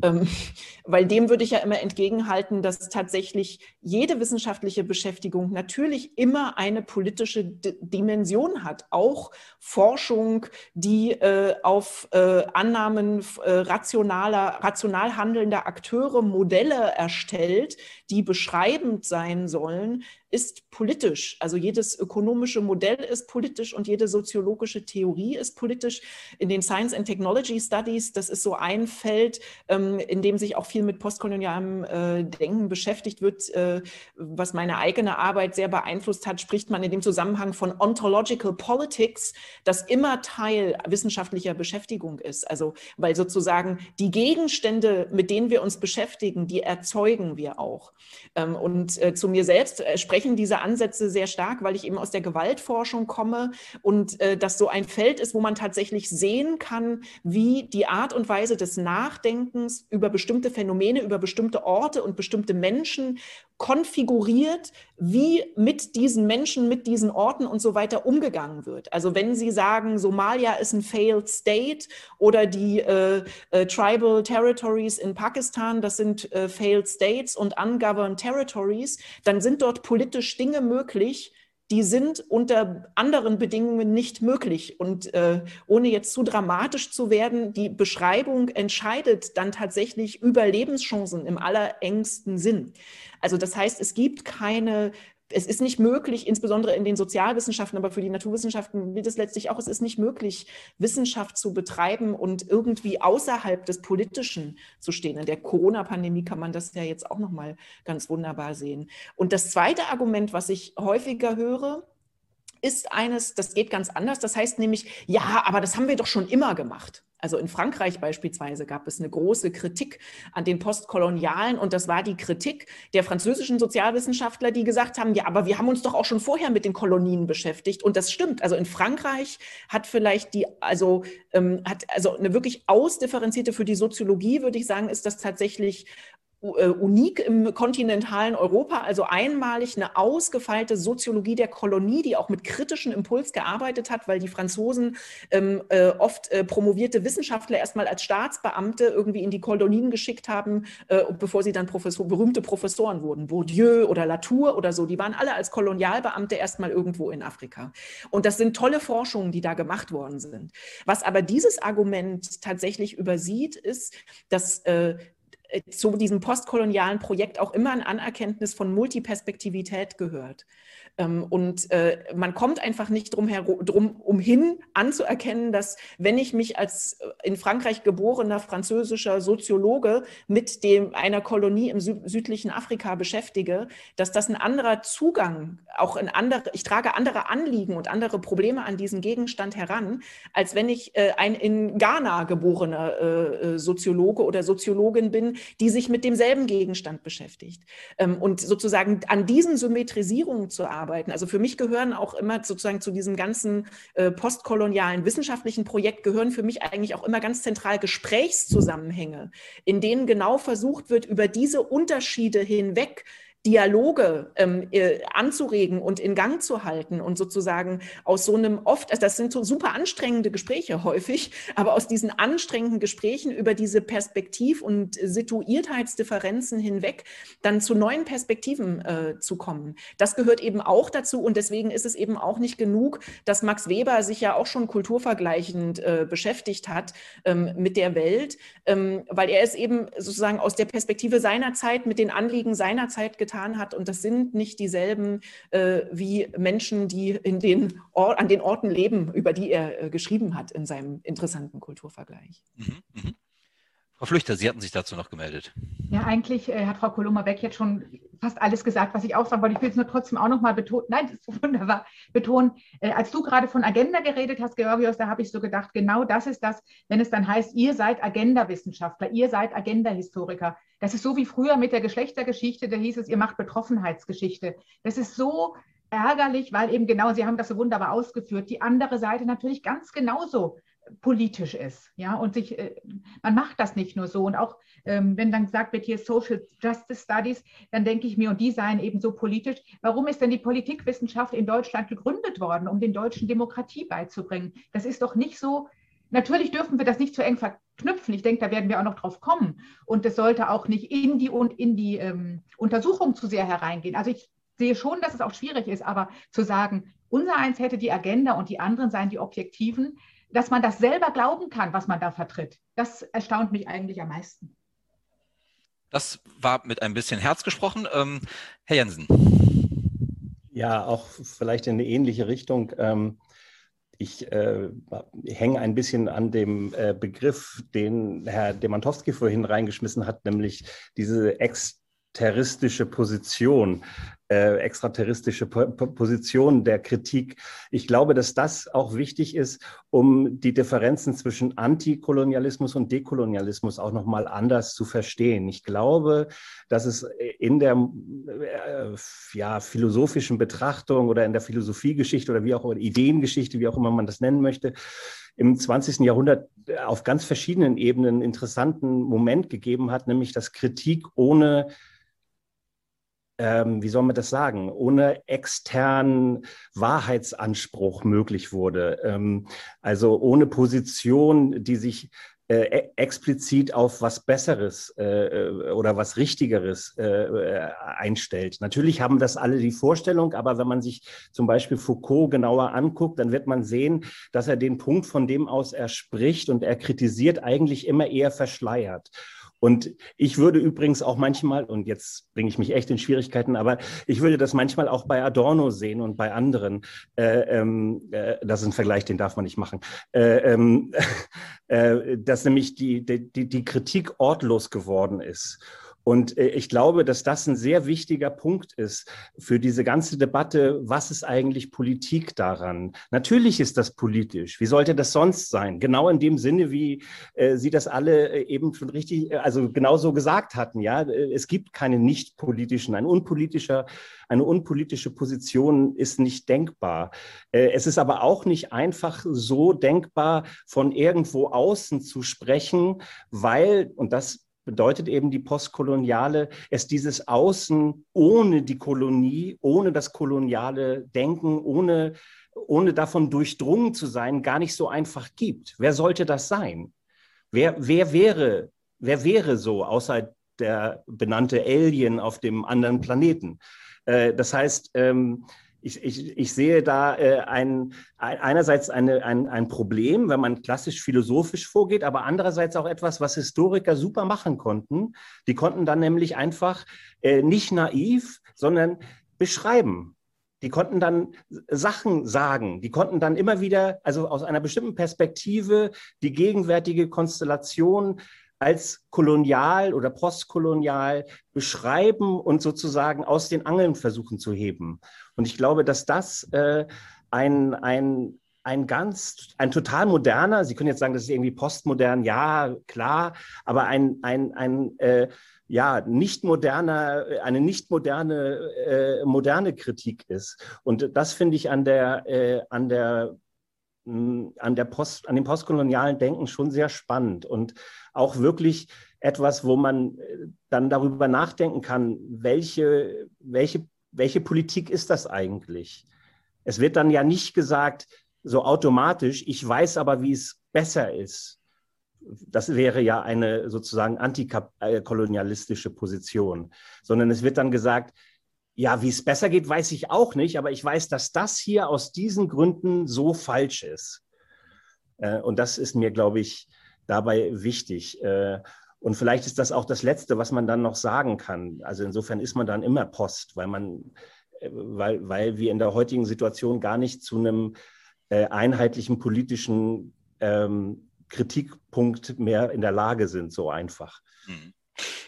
Ähm, weil dem würde ich ja immer entgegenhalten, dass tatsächlich jede wissenschaftliche Beschäftigung natürlich immer eine politische D Dimension hat. Auch Forschung, die äh, auf äh, Annahmen äh, rationaler, rational handelnder Akteure Modelle erstellt, die beschreibend sein sollen, ist politisch. Also jedes ökonomische Modell ist politisch und jede soziologische Theorie ist politisch. In den Science and Technology Studies, das ist so ein Feld, ähm, in dem sich auch viel mit postkolonialem äh, Denken beschäftigt wird, äh, was meine eigene Arbeit sehr beeinflusst hat, spricht man in dem Zusammenhang von Ontological Politics, das immer Teil wissenschaftlicher Beschäftigung ist. Also weil sozusagen die Gegenstände, mit denen wir uns beschäftigen, die erzeugen wir auch. Ähm, und äh, zu mir selbst spreche sprechen diese Ansätze sehr stark, weil ich eben aus der Gewaltforschung komme und äh, das so ein Feld ist, wo man tatsächlich sehen kann, wie die Art und Weise des Nachdenkens über bestimmte Phänomene, über bestimmte Orte und bestimmte Menschen konfiguriert, wie mit diesen Menschen, mit diesen Orten und so weiter umgegangen wird. Also wenn Sie sagen, Somalia ist ein failed state oder die äh, äh, Tribal Territories in Pakistan, das sind äh, failed states und ungoverned territories, dann sind dort politisch Dinge möglich, die sind unter anderen Bedingungen nicht möglich. Und äh, ohne jetzt zu dramatisch zu werden, die Beschreibung entscheidet dann tatsächlich über Lebenschancen im allerengsten Sinn. Also das heißt, es gibt keine es ist nicht möglich, insbesondere in den Sozialwissenschaften, aber für die Naturwissenschaften gilt es letztlich auch, es ist nicht möglich, Wissenschaft zu betreiben und irgendwie außerhalb des Politischen zu stehen. In der Corona-Pandemie kann man das ja jetzt auch nochmal ganz wunderbar sehen. Und das zweite Argument, was ich häufiger höre, ist eines, das geht ganz anders. Das heißt nämlich, ja, aber das haben wir doch schon immer gemacht. Also in Frankreich beispielsweise gab es eine große Kritik an den Postkolonialen und das war die Kritik der französischen Sozialwissenschaftler, die gesagt haben, ja, aber wir haben uns doch auch schon vorher mit den Kolonien beschäftigt und das stimmt. Also in Frankreich hat vielleicht die, also ähm, hat also eine wirklich ausdifferenzierte für die Soziologie, würde ich sagen, ist das tatsächlich unik im kontinentalen Europa, also einmalig eine ausgefeilte Soziologie der Kolonie, die auch mit kritischem Impuls gearbeitet hat, weil die Franzosen ähm, äh, oft äh, promovierte Wissenschaftler erstmal als Staatsbeamte irgendwie in die Kolonien geschickt haben, äh, bevor sie dann Professor, berühmte Professoren wurden. Bourdieu oder Latour oder so, die waren alle als Kolonialbeamte erstmal irgendwo in Afrika. Und das sind tolle Forschungen, die da gemacht worden sind. Was aber dieses Argument tatsächlich übersieht, ist, dass äh, äh, zu diesem postkolonialen Projekt auch immer ein Anerkenntnis von Multiperspektivität gehört. Ähm, und äh, man kommt einfach nicht drum, drum umhin anzuerkennen, dass wenn ich mich als äh, in Frankreich geborener französischer Soziologe mit dem, einer Kolonie im südlichen Afrika beschäftige, dass das ein anderer Zugang, auch in andere, ich trage andere Anliegen und andere Probleme an diesen Gegenstand heran, als wenn ich ein in Ghana geborener Soziologe oder Soziologin bin, die sich mit demselben Gegenstand beschäftigt. Ähm, und sozusagen an diesen Symmetrisierungen zu arbeiten, arbeiten. Also für mich gehören auch immer sozusagen zu diesem ganzen äh, postkolonialen wissenschaftlichen Projekt gehören für mich eigentlich auch immer ganz zentral Gesprächszusammenhänge, in denen genau versucht wird, über diese Unterschiede hinweg Dialoge ähm, äh, anzuregen und in Gang zu halten und sozusagen aus so einem oft, also das sind so super anstrengende Gespräche häufig, aber aus diesen anstrengenden Gesprächen über diese Perspektiv- und Situiertheitsdifferenzen hinweg dann zu neuen Perspektiven äh, zu kommen. Das gehört eben auch dazu und deswegen ist es eben auch nicht genug, dass Max Weber sich ja auch schon kulturvergleichend äh, beschäftigt hat ähm, mit der Welt, ähm, weil er es eben sozusagen aus der Perspektive seiner Zeit mit den Anliegen seiner Zeit getan getan hat. Und das sind nicht dieselben äh, wie Menschen, die in den Or an den Orten leben, über die er äh, geschrieben hat in seinem interessanten Kulturvergleich. Mhm, mh. Frau Flüchter, Sie hatten sich dazu noch gemeldet. Ja, eigentlich äh, hat Frau Koloma-Beck jetzt schon fast alles gesagt, was ich auch sagen wollte. Ich will es nur trotzdem auch noch mal betonen. Nein, das ist wunderbar. Betonen, äh, als du gerade von Agenda geredet hast, Georgios, da habe ich so gedacht, genau das ist das, wenn es dann heißt, ihr seid Agenda-Wissenschaftler, ihr seid Agenda-Historiker. Das ist so wie früher mit der Geschlechtergeschichte, da hieß es, ihr macht Betroffenheitsgeschichte. Das ist so ärgerlich, weil eben genau, Sie haben das so wunderbar ausgeführt, die andere Seite natürlich ganz genauso politisch ist. Ja, und sich, äh, man macht das nicht nur so. Und auch ähm, wenn dann gesagt wird, hier Social Justice Studies, dann denke ich mir, und die seien eben so politisch. Warum ist denn die Politikwissenschaft in Deutschland gegründet worden, um den Deutschen Demokratie beizubringen? Das ist doch nicht so. Natürlich dürfen wir das nicht zu eng verknüpfen. Ich denke, da werden wir auch noch drauf kommen. Und es sollte auch nicht in die und in die ähm, Untersuchung zu sehr hereingehen. Also ich sehe schon, dass es auch schwierig ist, aber zu sagen, unser eins hätte die Agenda und die anderen seien die Objektiven, dass man das selber glauben kann, was man da vertritt, das erstaunt mich eigentlich am meisten. Das war mit ein bisschen Herz gesprochen. Ähm, Herr Jensen. Ja, auch vielleicht in eine ähnliche Richtung. Ähm, ich äh, hänge ein bisschen an dem äh, Begriff, den Herr Demantowski vorhin reingeschmissen hat, nämlich diese exterristische Position äh, extraterrestrische po Position der Kritik. Ich glaube, dass das auch wichtig ist, um die Differenzen zwischen Antikolonialismus und Dekolonialismus auch noch mal anders zu verstehen. Ich glaube, dass es in der äh, ja, philosophischen Betrachtung oder in der Philosophiegeschichte oder wie auch immer, Ideengeschichte, wie auch immer man das nennen möchte, im 20. Jahrhundert auf ganz verschiedenen Ebenen einen interessanten Moment gegeben hat, nämlich dass Kritik ohne ähm, wie soll man das sagen, ohne externen Wahrheitsanspruch möglich wurde. Ähm, also ohne Position, die sich äh, e-, explizit auf was Besseres äh, äh, oder was Richtigeres äh, äh, einstellt. Natürlich haben das alle die Vorstellung, aber wenn man sich zum Beispiel Foucault genauer anguckt, dann wird man sehen, dass er den Punkt, von dem aus er spricht und er kritisiert, eigentlich immer eher verschleiert. Und ich würde übrigens auch manchmal, und jetzt bringe ich mich echt in Schwierigkeiten, aber ich würde das manchmal auch bei Adorno sehen und bei anderen. Äh, ähm, äh, das ist ein Vergleich, den darf man nicht machen. Äh, ähm, äh, dass nämlich die, die, die Kritik ortlos geworden ist. Und äh, ich glaube, dass das ein sehr wichtiger Punkt ist für diese ganze Debatte, was ist eigentlich Politik daran? Natürlich ist das politisch. Wie sollte das sonst sein? Genau in dem Sinne, wie äh, Sie das alle äh, eben schon richtig, also genauso gesagt hatten. Ja, es gibt keine nicht politischen, ein unpolitischer, eine unpolitische Position ist nicht denkbar. Es ist aber auch nicht einfach so denkbar, von irgendwo außen zu sprechen, weil, und das bedeutet eben die postkoloniale, es dieses Außen ohne die Kolonie, ohne das koloniale Denken, ohne, ohne davon durchdrungen zu sein, gar nicht so einfach gibt. Wer sollte das sein? Wer, wer, wäre, wer wäre so, außer der benannte Alien auf dem anderen Planeten? Äh, das heißt, ähm, ich, ich, ich sehe da äh, ein, einerseits eine, ein, ein Problem, wenn man klassisch philosophisch vorgeht, aber andererseits auch etwas, was Historiker super machen konnten. Die konnten dann nämlich einfach äh, nicht naiv, sondern beschreiben. Die konnten dann Sachen sagen. Die konnten dann immer wieder, also aus einer bestimmten Perspektive, die gegenwärtige Konstellation als kolonial oder postkolonial beschreiben und sozusagen aus den Angeln versuchen zu heben. Und ich glaube, dass das äh, ein, ein, ein ganz, ein total moderner, Sie können jetzt sagen, das ist irgendwie postmodern, ja, klar, aber ein, ein, ein äh, ja, nicht moderner, eine nicht moderne, äh, moderne Kritik ist. Und das finde ich an der, äh, an der an, der Post, an dem postkolonialen Denken schon sehr spannend und auch wirklich etwas, wo man äh, dann darüber nachdenken kann, welche welche, welche Politik ist das eigentlich? Es wird dann ja nicht gesagt, so automatisch, ich weiß aber, wie es besser ist. Das wäre ja eine sozusagen antikolonialistische Position, sondern es wird dann gesagt, ja, wie es besser geht, weiß ich auch nicht, aber ich weiß, dass das hier aus diesen Gründen so falsch ist. Äh, und das ist mir, glaube ich, dabei wichtig. Äh, und vielleicht ist das auch das Letzte, was man dann noch sagen kann. Also insofern ist man dann immer Post, weil man, äh, weil, weil wir in der heutigen Situation gar nicht zu einem einheitlichen politischen ähm, Kritikpunkt mehr in der Lage sind, so einfach. Mhm.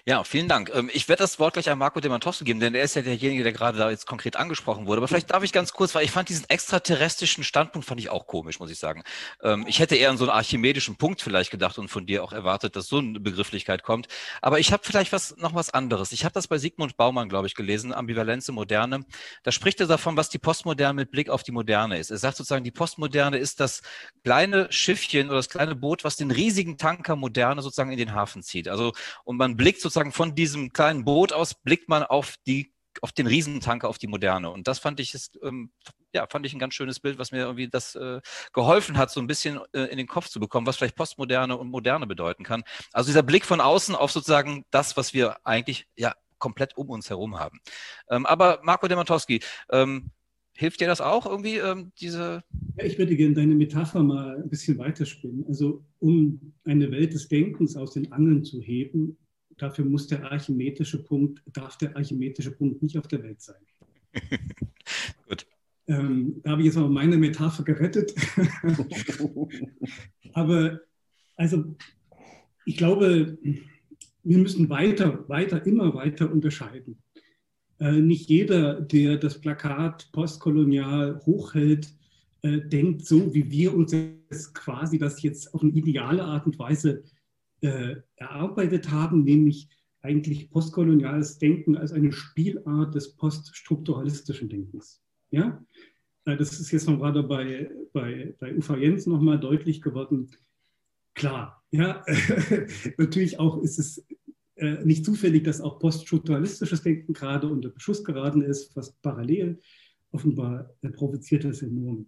Ja, vielen Dank. Ähm, ich werde das Wort gleich an Marco Demantowski geben, denn er ist ja derjenige, der gerade da jetzt konkret angesprochen wurde. Aber vielleicht darf ich ganz kurz, weil ich fand diesen extraterrestrischen Standpunkt fand ich auch komisch, muss ich sagen. Ähm, ich hätte eher an so einen archimedischen Punkt vielleicht gedacht und von dir auch erwartet, dass so eine Begrifflichkeit kommt. Aber ich habe vielleicht was noch was anderes. Ich habe das bei Sigmund Baumann, glaube ich, gelesen, Ambivalenz Moderne. Da spricht er davon, was die Postmoderne mit Blick auf die Moderne ist. Er sagt sozusagen, die Postmoderne ist das kleine Schiffchen oder das kleine Boot, was den riesigen Tanker Moderne sozusagen in den Hafen zieht. Also und man blickt sozusagen von diesem kleinen Boot aus blickt man auf die auf den Riesentanker, auf die Moderne. Und das fand ich ist, ähm, ja, fand ich ein ganz schönes Bild, was mir irgendwie das äh, geholfen hat, so ein bisschen äh, in den Kopf zu bekommen, was vielleicht Postmoderne und Moderne bedeuten kann. Also dieser Blick von außen auf sozusagen das, was wir eigentlich ja komplett um uns herum haben. Ähm, aber Marco Demantowski, ähm, hilft dir das auch irgendwie, ähm, diese? Ja, ich würde gerne deine Metapher mal ein bisschen weiterspinnen. Also um eine Welt des Denkens aus den Angeln zu heben, dafür muss der archimedrische Punkt, darf der archimedrische Punkt nicht auf der Welt sein. Gut. Ähm, da habe ich jetzt mal meine Metapher gerettet. Aber also ich glaube, wir müssen weiter, weiter, immer weiter unterscheiden. Äh, nicht jeder, der das Plakat postkolonial hochhält, äh, denkt so, wie wir uns jetzt quasi das jetzt auf eine ideale Art und Weise äh, erarbeitet haben, nämlich eigentlich postkoloniales Denken als eine Spielart des poststrukturalistischen Denkens. Ja? Äh, das ist jetzt noch gerade bei, bei, bei Ufa Jens nochmal deutlich geworden. Klar, ja, natürlich auch ist es äh, nicht zufällig, dass auch poststrukturalistisches Denken gerade unter Beschuss geraten ist, fast parallel. Offenbar äh, provoziert das enorm.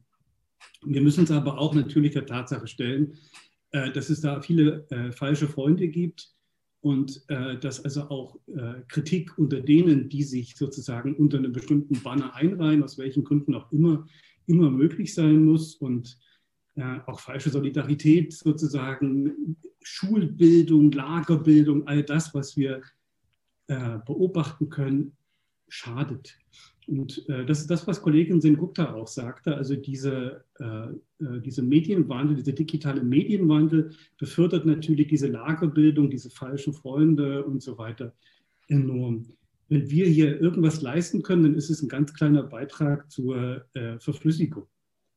Wir müssen uns aber auch natürlich der Tatsache stellen, dass es da viele äh, falsche Freunde gibt und äh, dass also auch äh, Kritik unter denen, die sich sozusagen unter einem bestimmten Banner einreihen, aus welchen Gründen auch immer, immer möglich sein muss und äh, auch falsche Solidarität sozusagen, Schulbildung, Lagerbildung, all das, was wir äh, beobachten können, schadet. Und äh, das ist das, was Kollegin Sengupta auch sagte. Also diese, äh, äh, diese Medienwandel, dieser digitale Medienwandel befördert natürlich diese Lagerbildung, diese falschen Freunde und so weiter enorm. Wenn wir hier irgendwas leisten können, dann ist es ein ganz kleiner Beitrag zur äh, Verflüssigung.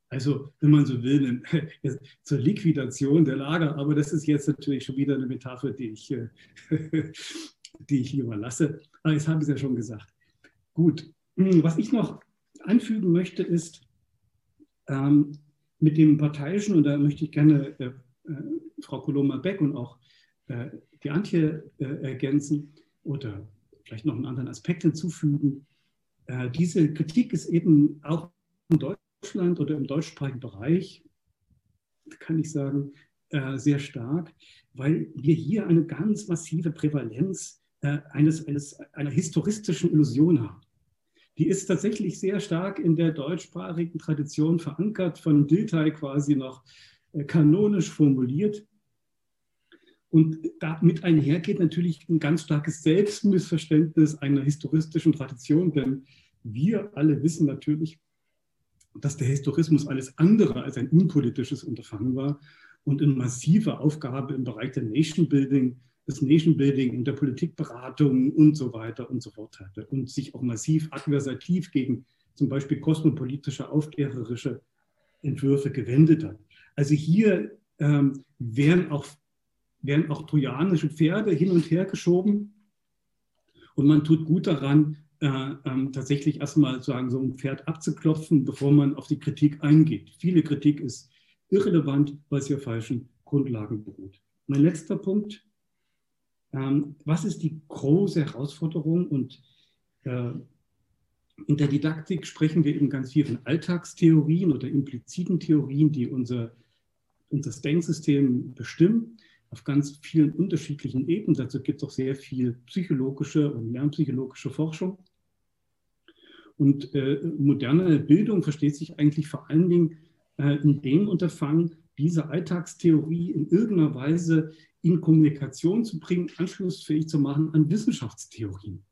Also, wenn man so will, zur Liquidation der Lager. Aber das ist jetzt natürlich schon wieder eine Metapher, die ich, äh, die ich lieber lasse. Aber jetzt habe ich es ja schon gesagt. Gut, hm, was ich noch anfügen möchte, ist ähm, mit dem Parteiischen, und da möchte ich gerne äh, äh, Frau Koloma-Beck und auch äh, die Antje äh, ergänzen oder vielleicht noch einen anderen Aspekt hinzufügen. Äh, diese Kritik ist eben auch in Deutschland oder im deutschsprachigen Bereich, kann ich sagen, äh, sehr stark, weil wir hier eine ganz massive Prävalenz eines, eines, einer historistischen Illusion haben die ist tatsächlich sehr stark in der deutschsprachigen Tradition verankert, von Dilthey quasi noch äh, kanonisch formuliert. Und damit einhergeht natürlich ein ganz starkes Selbstmissverständnis einer historistischen Tradition, denn wir alle wissen natürlich, dass der Historismus alles andere als ein unpolitisches Unterfangen war und eine massive Aufgabe im Bereich der Nation Building des Nation Building und der Politikberatung und so weiter und so fort hatte und sich auch massiv adversativ gegen zum Beispiel kosmopolitische, aufklärerische Entwürfe gewendet hat. Also hier ähm, werden, auch, werden auch trojanische Pferde hin und her geschoben und man tut gut daran, äh, ähm, tatsächlich erstmal sagen, so ein Pferd abzuklopfen, bevor man auf die Kritik eingeht. Viele Kritik ist irrelevant, weil sie auf falschen Grundlagen beruht. Mein letzter Punkt ähm, was ist die große Herausforderung? Und äh, in der Didaktik sprechen wir eben ganz viel von Alltagstheorien oder impliziten Theorien, die unser, unser Denksystem bestimmen, auf ganz vielen unterschiedlichen Ebenen. Dazu gibt es auch sehr viel psychologische und lernpsychologische Forschung. Und äh, moderne Bildung versteht sich eigentlich vor allen Dingen äh, in dem Unterfangen, diese Alltagstheorie in irgendeiner Weise in Kommunikation zu bringen, anschlussfähig zu machen an Wissenschaftstheorien.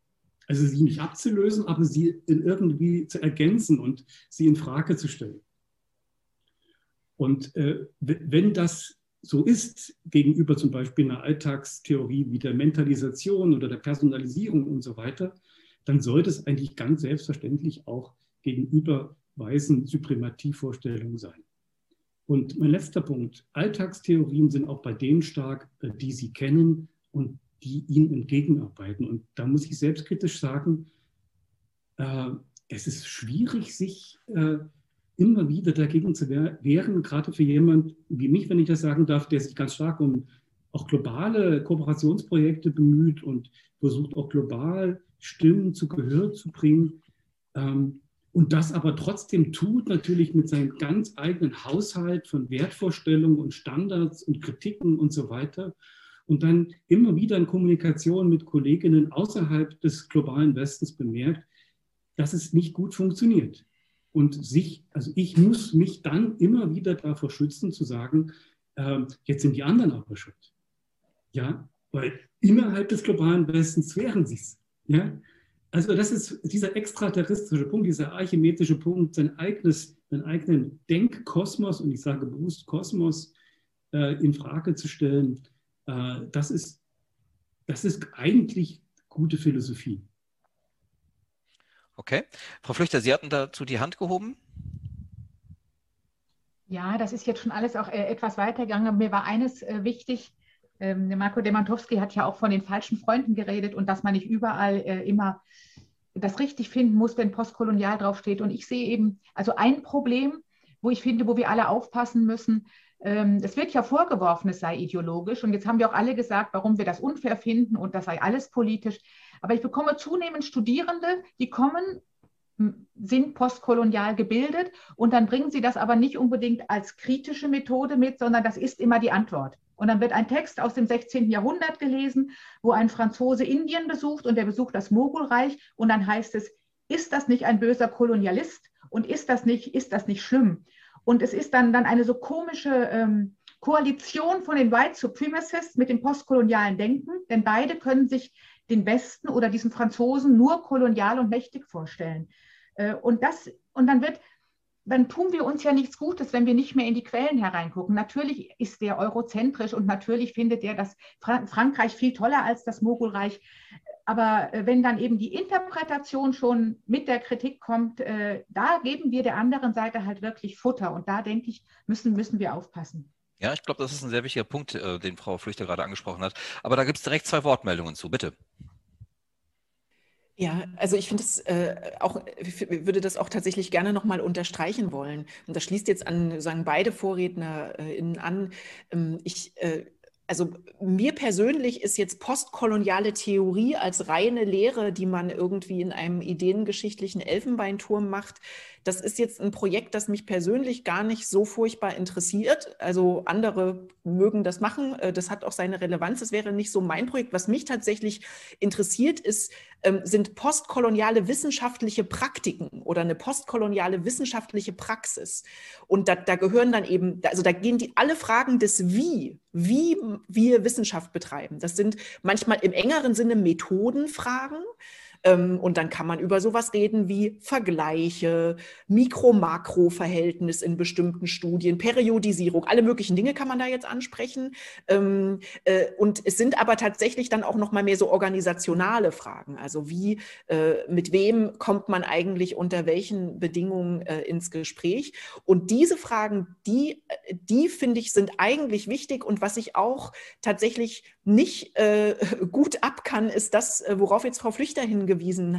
Also sie nicht abzulösen, aber sie irgendwie zu ergänzen und sie in Frage zu stellen. Und äh, wenn das so ist gegenüber zum Beispiel einer Alltagstheorie wie der Mentalisation oder der Personalisierung und so weiter, dann sollte es eigentlich ganz selbstverständlich auch gegenüber weißen Supremativvorstellungen sein. Und mein letzter Punkt, Alltagstheorien sind auch bei denen stark, äh, die Sie kennen und die ihnen entgegenarbeiten. Und da muss ich selbstkritisch sagen, äh, es ist schwierig, sich äh, immer wieder dagegen zu wehren, gerade für jemand wie mich, wenn ich das sagen darf, der sich ganz stark um auch globale Kooperationsprojekte bemüht und versucht auch global Stimmen zu Gehör zu bringen. Ähm, und das aber trotzdem tut, natürlich mit seinem ganz eigenen Haushalt von Wertvorstellungen und Standards und Kritiken und so weiter. Und dann immer wieder in Kommunikation mit Kolleginnen außerhalb des globalen Westens bemerkt, dass es nicht gut funktioniert. Und sich, also ich muss mich dann immer wieder davor schützen, zu sagen, äh, jetzt sind die anderen aber schuld. Ja, weil innerhalb des globalen Westens wären sie es. Ja, also das ist dieser extraterrestrische Punkt, dieser archimedrische Punkt, sein eigenes, seinen eigenen Denkkosmos, und ich sage bewusst Kosmos, äh, in Frage zu stellen, äh, das, ist, das ist eigentlich gute Philosophie. Okay. Frau Flüchter, Sie hatten dazu die Hand gehoben. Ja, das ist jetzt schon alles auch äh, etwas weitergegangen. Mir war eines äh, wichtig. Ähm, Marco Demantowski hat ja auch von den falschen Freunden geredet und dass man nicht überall äh, immer das richtig finden muss, wenn postkolonial draufsteht. Und ich sehe eben, also ein Problem, wo ich finde, wo wir alle aufpassen müssen, ähm, es wird ja vorgeworfen, es sei ideologisch. Und jetzt haben wir auch alle gesagt, warum wir das unfair finden und das sei alles politisch. Aber ich bekomme zunehmend Studierende, die kommen, sind postkolonial gebildet und dann bringen sie das aber nicht unbedingt als kritische Methode mit, sondern das ist immer die Antwort. Und dann wird ein Text aus dem 16. Jahrhundert gelesen, wo ein Franzose Indien besucht und der besucht das Mogulreich und dann heißt es, ist das nicht ein böser Kolonialist und ist das nicht, ist das nicht schlimm? Und es ist dann, dann eine so komische ähm, Koalition von den White Supremacists mit dem postkolonialen Denken, denn beide können sich den Westen oder diesen Franzosen nur kolonial und mächtig vorstellen. Äh, und, das, und dann wird dann tun wir uns ja nichts Gutes, wenn wir nicht mehr in die Quellen hereingucken. Natürlich ist der eurozentrisch und natürlich findet er das Fra Frankreich viel toller als das Mogulreich. Aber äh, wenn dann eben die Interpretation schon mit der Kritik kommt, äh, da geben wir der anderen Seite halt wirklich Futter. Und da denke ich, müssen, müssen wir aufpassen. Ja, ich glaube, das ist ein sehr wichtiger Punkt, äh, den Frau Flüchter gerade angesprochen hat. Aber da gibt es direkt zwei Wortmeldungen zu. Bitte. Ja, also ich finde es äh, auch, würde das auch tatsächlich gerne nochmal unterstreichen wollen. Und das schließt jetzt an, sagen beide VorrednerInnen an. Ähm, ich äh, also mir persönlich ist jetzt postkoloniale Theorie als reine Lehre, die man irgendwie in einem ideengeschichtlichen Elfenbeinturm macht, das ist jetzt ein Projekt, das mich persönlich gar nicht so furchtbar interessiert. Also andere mögen das machen, äh, das hat auch seine Relevanz. Das wäre nicht so mein Projekt. Was mich tatsächlich interessiert, ist, ähm, sind postkoloniale wissenschaftliche Praktiken oder eine postkoloniale wissenschaftliche Praxis. Und da, da gehören dann eben, also da gehen die alle Fragen des Wie, wie wir Wissenschaft betreiben. Das sind manchmal im engeren Sinne Methodenfragen. Ähm, und dann kann man über sowas reden wie Vergleiche, Mikro-Makro-Verhältnis in bestimmten Studien, Periodisierung, alle möglichen Dinge kann man da jetzt ansprechen. Ähm, äh, und es sind aber tatsächlich dann auch noch mal mehr so organisationale Fragen. Also wie, äh, mit wem kommt man eigentlich unter welchen Bedingungen äh, ins Gespräch? Und diese Fragen, die, die finde ich, sind eigentlich wichtig. Und was ich auch tatsächlich nicht gut ab kann, ist das, worauf jetzt Frau Flüchter hingewiesen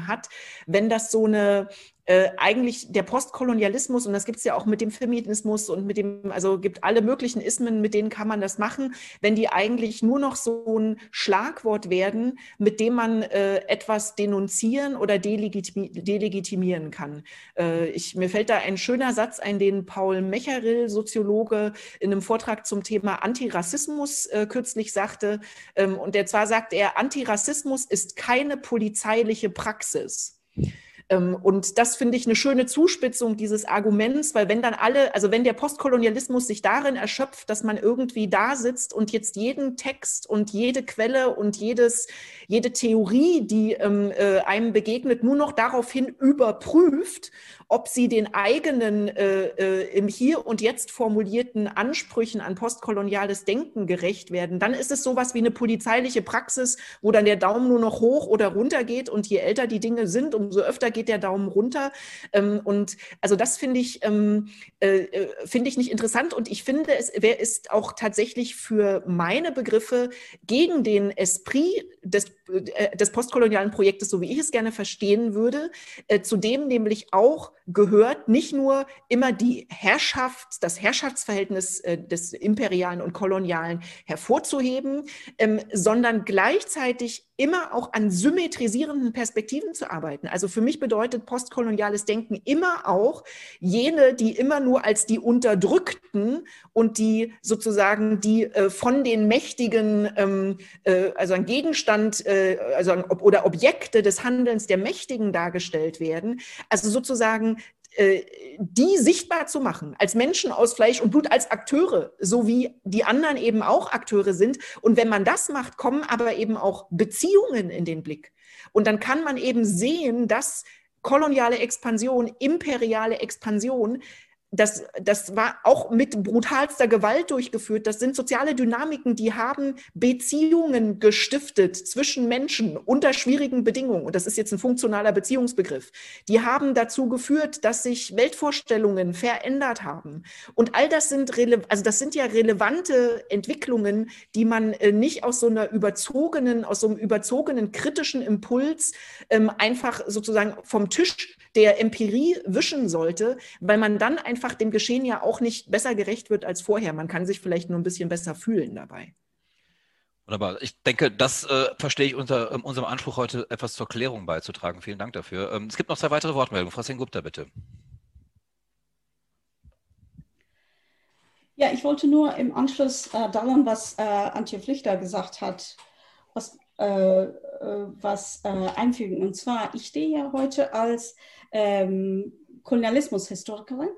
hat, wenn das so eine äh, eigentlich der Postkolonialismus, und das gibt es ja auch mit dem Feminismus und mit dem, also gibt alle möglichen Ismen, mit denen kann man das machen, wenn die eigentlich nur noch so ein Schlagwort werden, mit dem man äh, etwas denunzieren oder delegitimi delegitimieren kann. Äh, ich, mir fällt da ein schöner Satz ein, den Paul Mecherill, Soziologe, in einem Vortrag zum Thema Antirassismus äh, kürzlich sagte. Ähm, und der zwar sagt er, Antirassismus ist keine polizeiliche Praxis. Ähm, und das finde ich eine schöne Zuspitzung dieses Arguments, weil wenn dann alle, also wenn der Postkolonialismus sich darin erschöpft, dass man irgendwie da sitzt und jetzt jeden Text und jede Quelle und jedes, jede Theorie, die ähm, äh, einem begegnet, nur noch daraufhin überprüft ob sie den eigenen äh, äh, im Hier und Jetzt formulierten Ansprüchen an postkoloniales Denken gerecht werden, dann ist es sowas wie eine polizeiliche Praxis, wo dann der Daumen nur noch hoch oder runter geht und je älter die Dinge sind, umso öfter geht der Daumen runter. Ähm, und also das finde ich, ähm, äh, äh finde ich nicht interessant und ich finde, es wer ist auch tatsächlich für meine Begriffe gegen den Esprit des, äh, des postkolonialen Projektes, so wie ich es gerne verstehen würde, äh, zu dem nämlich auch gehört nicht nur immer die Herrschaft, das Herrschaftsverhältnis äh, des Imperialen und Kolonialen hervorzuheben, ähm, sondern gleichzeitig immer auch an symmetrisierenden Perspektiven zu arbeiten. Also für mich bedeutet postkoloniales Denken immer auch jene, die immer nur als die Unterdrückten und die sozusagen die äh, von den Mächtigen, ähm, äh, also ein Gegenstand, äh, also ein, oder Objekte des Handelns der Mächtigen dargestellt werden. Also sozusagen äh, die sichtbar zu machen, als Menschen aus Fleisch und Blut, als Akteure, so wie die anderen eben auch Akteure sind. Und wenn man das macht, kommen aber eben auch Beziehungen in den Blick. Und dann kann man eben sehen, dass koloniale Expansion, imperiale Expansion das, das war auch mit brutalster Gewalt durchgeführt. Das sind soziale Dynamiken, die haben Beziehungen gestiftet zwischen Menschen unter schwierigen Bedingungen. Und das ist jetzt ein funktionaler Beziehungsbegriff. Die haben dazu geführt, dass sich Weltvorstellungen verändert haben. Und all das sind, also das sind ja relevante Entwicklungen, die man äh, nicht aus so einer überzogenen, aus so einem überzogenen kritischen Impuls ähm, einfach sozusagen vom Tisch der Empirie wischen sollte, weil man dann einfach dem Geschehen ja auch nicht besser gerecht wird als vorher. Man kann sich vielleicht nur ein bisschen besser fühlen dabei. Wunderbar. Ich denke, das äh, verstehe ich unter ähm, unserem Anspruch heute etwas zur Klärung beizutragen. Vielen Dank dafür. Ähm, es gibt noch zwei weitere Wortmeldungen. Frau Sengupta, bitte. Ja, ich wollte nur im Anschluss äh, daran, was äh, Antje Pflichter gesagt hat, was, äh, äh, was äh, einfügen. Und zwar, ich stehe ja heute als ähm, Kolonialismus-Historikerin.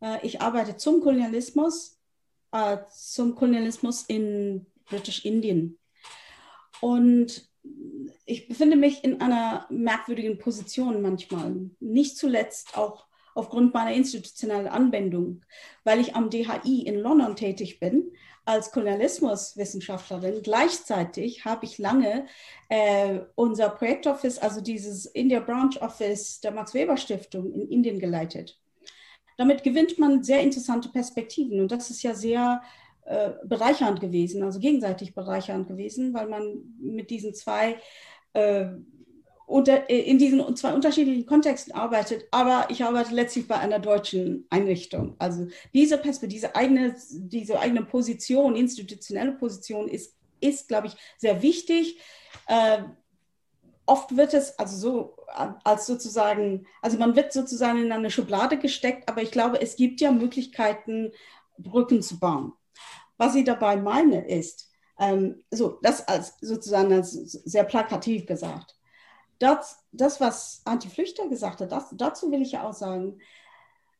Äh, ich arbeite zum Kolonialismus, äh, zum Kolonialismus in Britisch-Indien. Und ich befinde mich in einer merkwürdigen Position manchmal, nicht zuletzt auch aufgrund meiner institutionellen Anwendung, weil ich am DHI in London tätig bin als Kolonialismuswissenschaftlerin. Gleichzeitig habe ich lange äh, unser Projektoffice, also dieses India Branch Office der Max Weber Stiftung in Indien geleitet. Damit gewinnt man sehr interessante Perspektiven und das ist ja sehr äh, bereichernd gewesen, also gegenseitig bereichernd gewesen, weil man mit diesen zwei äh, unter, äh, in diesen zwei unterschiedlichen Kontexten arbeitet, aber ich arbeite letztlich bei einer deutschen Einrichtung. Also diese Perspektive, diese eigene, diese eigene Position, institutionelle Position ist, ist glaube ich, sehr wichtig. Äh, oft wird es also so als sozusagen, also man wird sozusagen in eine Schublade gesteckt, aber ich glaube, es gibt ja Möglichkeiten, Brücken zu bauen. Was ich dabei meine ist, ähm, so das als sozusagen als sehr plakativ gesagt das, das was Antje Flüchter gesagt hat, das, dazu will ich ja auch sagen,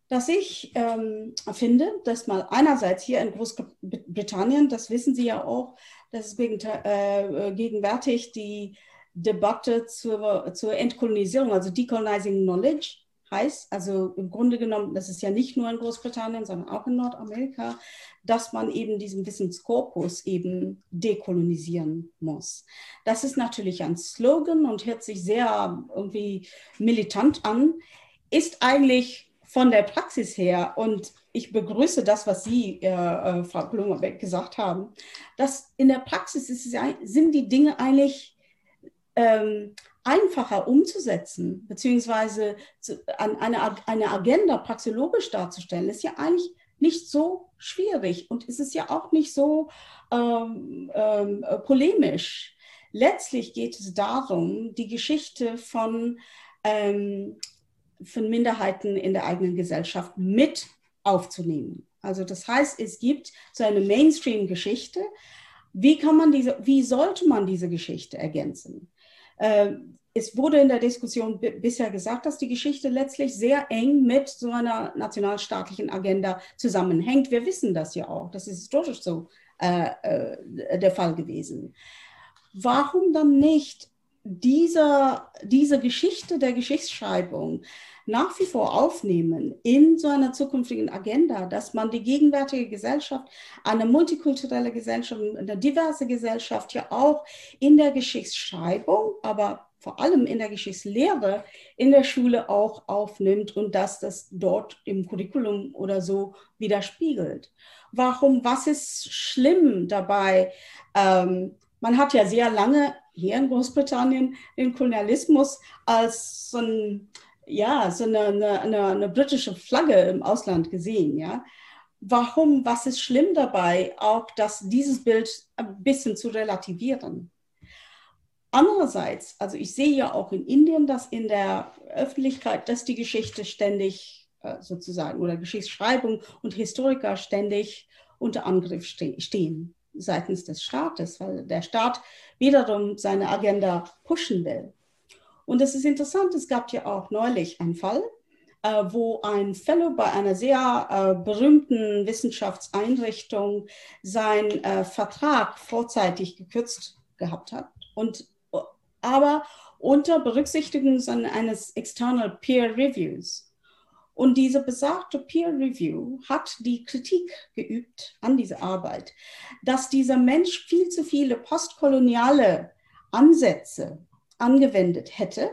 dass ich ähm, finde, dass mal einerseits hier in Großbritannien, das wissen Sie ja auch, dass es gegen, äh, gegenwärtig die Debatte zur, zur Entkolonisierung, also Decolonizing Knowledge, heißt, also im Grunde genommen, das ist ja nicht nur in Großbritannien, sondern auch in Nordamerika, dass man eben diesen Wissenskorpus eben dekolonisieren muss. Das ist natürlich ein Slogan und hört sich sehr irgendwie militant an, ist eigentlich von der Praxis her und ich begrüße das, was Sie, äh, äh Frau Blumenbeck, gesagt haben, dass in der Praxis ist, sind die Dinge eigentlich ähm, einfacher umzusetzen, beziehungsweise eine, eine Agenda praxeologisch darzustellen, ist ja eigentlich nicht so schwierig und es ist ja auch nicht so ähm, ähm, polemisch. Letztlich geht es darum, die Geschichte von, ähm, von Minderheiten in der eigenen Gesellschaft mit aufzunehmen. Also das heißt, es gibt so eine Mainstream-Geschichte. Wie kann man diese, wie sollte man diese Geschichte ergänzen? Ähm, es wurde in der Diskussion bisher gesagt, dass die Geschichte letztlich sehr eng mit so einer nationalstaatlichen Agenda zusammenhängt. Wir wissen das ja auch. Das ist historisch so äh, äh, der Fall gewesen. Warum dann nicht dieser, diese Geschichte der Geschichtsschreibung nach wie vor aufnehmen in so einer zukünftigen Agenda, dass man die gegenwärtige Gesellschaft, eine multikulturelle Gesellschaft, eine diverse Gesellschaft ja auch in der Geschichtsschreibung, aber vor allem in der Geschichtslehre in der Schule auch aufnimmt und dass das dort im Curriculum oder so widerspiegelt. Warum, was ist schlimm dabei? Ähm, man hat ja sehr lange hier in Großbritannien den Kolonialismus als so ein ja, so eine, eine, eine, britische Flagge im Ausland gesehen, ja. Warum, was ist schlimm dabei, auch dass dieses Bild ein bisschen zu relativieren? Andererseits, also ich sehe ja auch in Indien, dass in der Öffentlichkeit, dass die Geschichte ständig äh, sozusagen oder Geschichtsschreibung und Historiker ständig unter Angriff ste stehen seitens des Staates, weil der Staat wiederum seine Agenda pushen will. Und es ist interessant, es gab ja auch neulich einen Fall, äh, wo ein Fellow bei einer sehr äh, berühmten Wissenschaftseinrichtung seinen äh, Vertrag vorzeitig gekürzt gehabt hat. Und, aber unter Berücksichtigung eines External Peer Reviews. Und diese besagte Peer Review hat die Kritik geübt an diese Arbeit, dass dieser Mensch viel zu viele postkoloniale Ansätze angewendet hätte.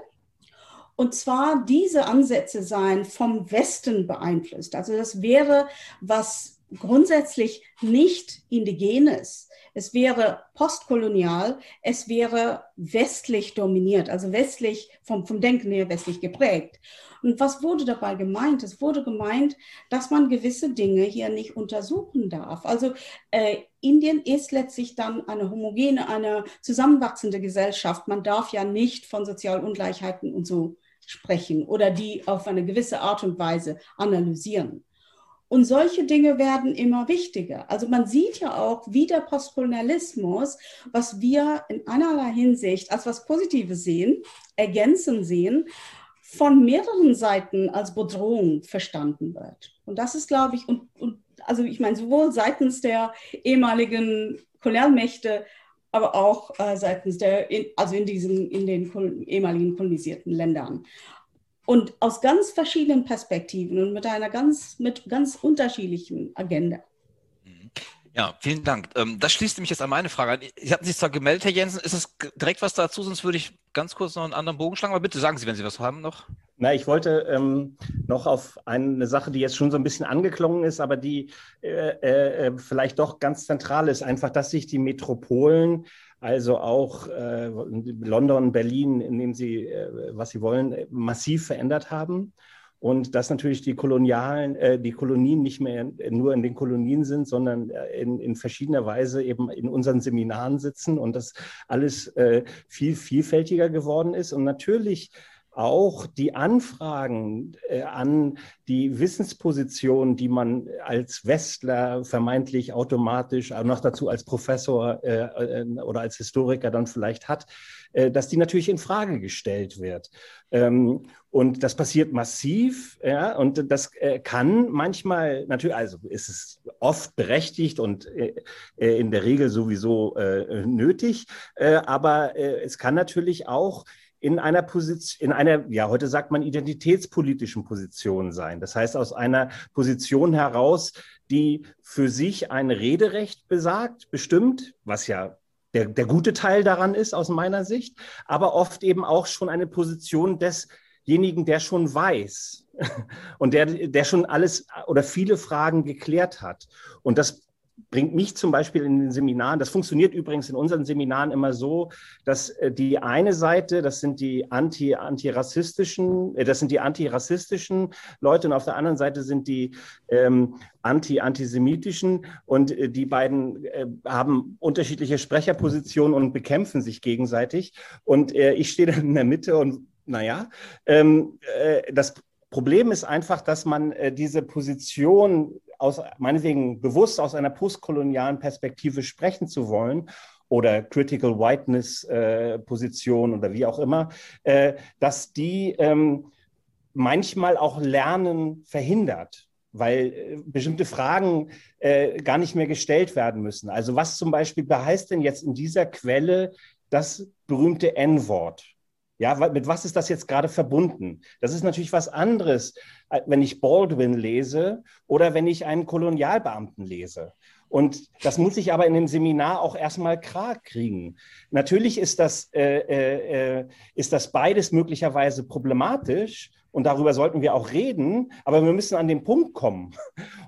Und zwar diese Ansätze seien vom Westen beeinflusst. Also das wäre was grundsätzlich nicht indigenes. Es wäre postkolonial, es wäre westlich dominiert, also westlich, vom, vom Denken her westlich geprägt. Und was wurde dabei gemeint? Es wurde gemeint, dass man gewisse Dinge hier nicht untersuchen darf. Also äh, Indien ist letztlich dann eine homogene, eine zusammenwachsende Gesellschaft. Man darf ja nicht von Sozialungleichheiten und so sprechen oder die auf eine gewisse Art und Weise analysieren. Und solche Dinge werden immer wichtiger. Also man sieht ja auch, wie der Postkolonialismus, was wir in einerlei Hinsicht als was Positives sehen, ergänzen sehen, von mehreren Seiten als Bedrohung verstanden wird. Und das ist, glaube ich, und, und also ich meine, sowohl seitens der ehemaligen Kolonialmächte, aber auch äh, seitens der, in, also in diesen, in den ehemaligen kolonisierten Ländern. Und aus ganz verschiedenen Perspektiven und mit einer ganz, mit ganz unterschiedlichen Agenda. Ja, vielen Dank. Ähm, das schließt mich jetzt an meine Frage an. Sie hatten sich zwar gemeldet, Herr Jensen. Ist es direkt was dazu? Sonst würde ich ganz kurz noch einen anderen Bogen schlagen. Aber bitte sagen Sie, wenn Sie was haben noch. Na, ich wollte ähm, noch auf eine Sache, die jetzt schon so ein bisschen angeklungen ist, aber die äh, äh, vielleicht doch ganz zentral ist, einfach, dass sich die Metropolen, also auch äh, London, Berlin, nehmen Sie, äh, was Sie wollen, massiv verändert haben und dass natürlich die Kolonialen, äh, die Kolonien nicht mehr nur in den Kolonien sind, sondern äh, in, in verschiedener Weise eben in unseren Seminaren sitzen und das alles äh, viel vielfältiger geworden ist. Und natürlich auch die Anfragen äh, an die Wissensposition, die man als Westler vermeintlich automatisch, auch noch dazu als Professor äh, äh, oder als Historiker dann vielleicht hat, äh, dass die natürlich in Frage gestellt wird. Ähm, und das passiert massiv, ja, und das äh, kann manchmal natürlich, also ist es oft berechtigt und äh, in der Regel sowieso nötig, aber es kann natürlich auch in einer Position, in einer, ja, heute sagt man identitätspolitischen Position sein. Das heißt, aus einer Position heraus, die für sich ein Rederecht besagt, bestimmt, was ja der, der gute Teil daran ist aus meiner Sicht, aber oft eben auch schon eine Position desjenigen, der schon weiß und der, der schon alles oder viele Fragen geklärt hat. Und das bringt mich zum Beispiel in den Seminaren, das funktioniert übrigens in unseren Seminaren immer so, dass äh, die eine Seite, das sind die anti, antirassistischen, äh, das sind die antirassistischen Leute und auf der anderen Seite sind die ähm, anti-antisemitischen und äh, die beiden äh, haben unterschiedliche Sprecherpositionen und bekämpfen sich gegenseitig. Und äh, ich stehe dann in der Mitte und naja, ähm, äh, das Problem ist einfach, dass man diese Position aus meinetwegen bewusst aus einer postkolonialen Perspektive sprechen zu wollen oder Critical Whiteness äh, Position oder wie auch immer, äh, dass die ähm, manchmal auch Lernen verhindert weil äh, bestimmte Fragen äh, gar nicht mehr gestellt werden müssen. Also was zum Beispiel heißt denn jetzt in dieser Quelle das berühmte N-Wort? Ja, mit was ist das jetzt gerade verbunden? Das ist natürlich was anderes, äh, wenn ich Baldwin lese oder wenn ich einen Kolonialbeamten lese. Und das muss ich aber in dem Seminar auch erstmal klar kriegen. Natürlich ist das, äh, äh, äh ist das beides möglicherweise problematisch und darüber sollten wir auch reden, aber wir müssen an den Punkt kommen.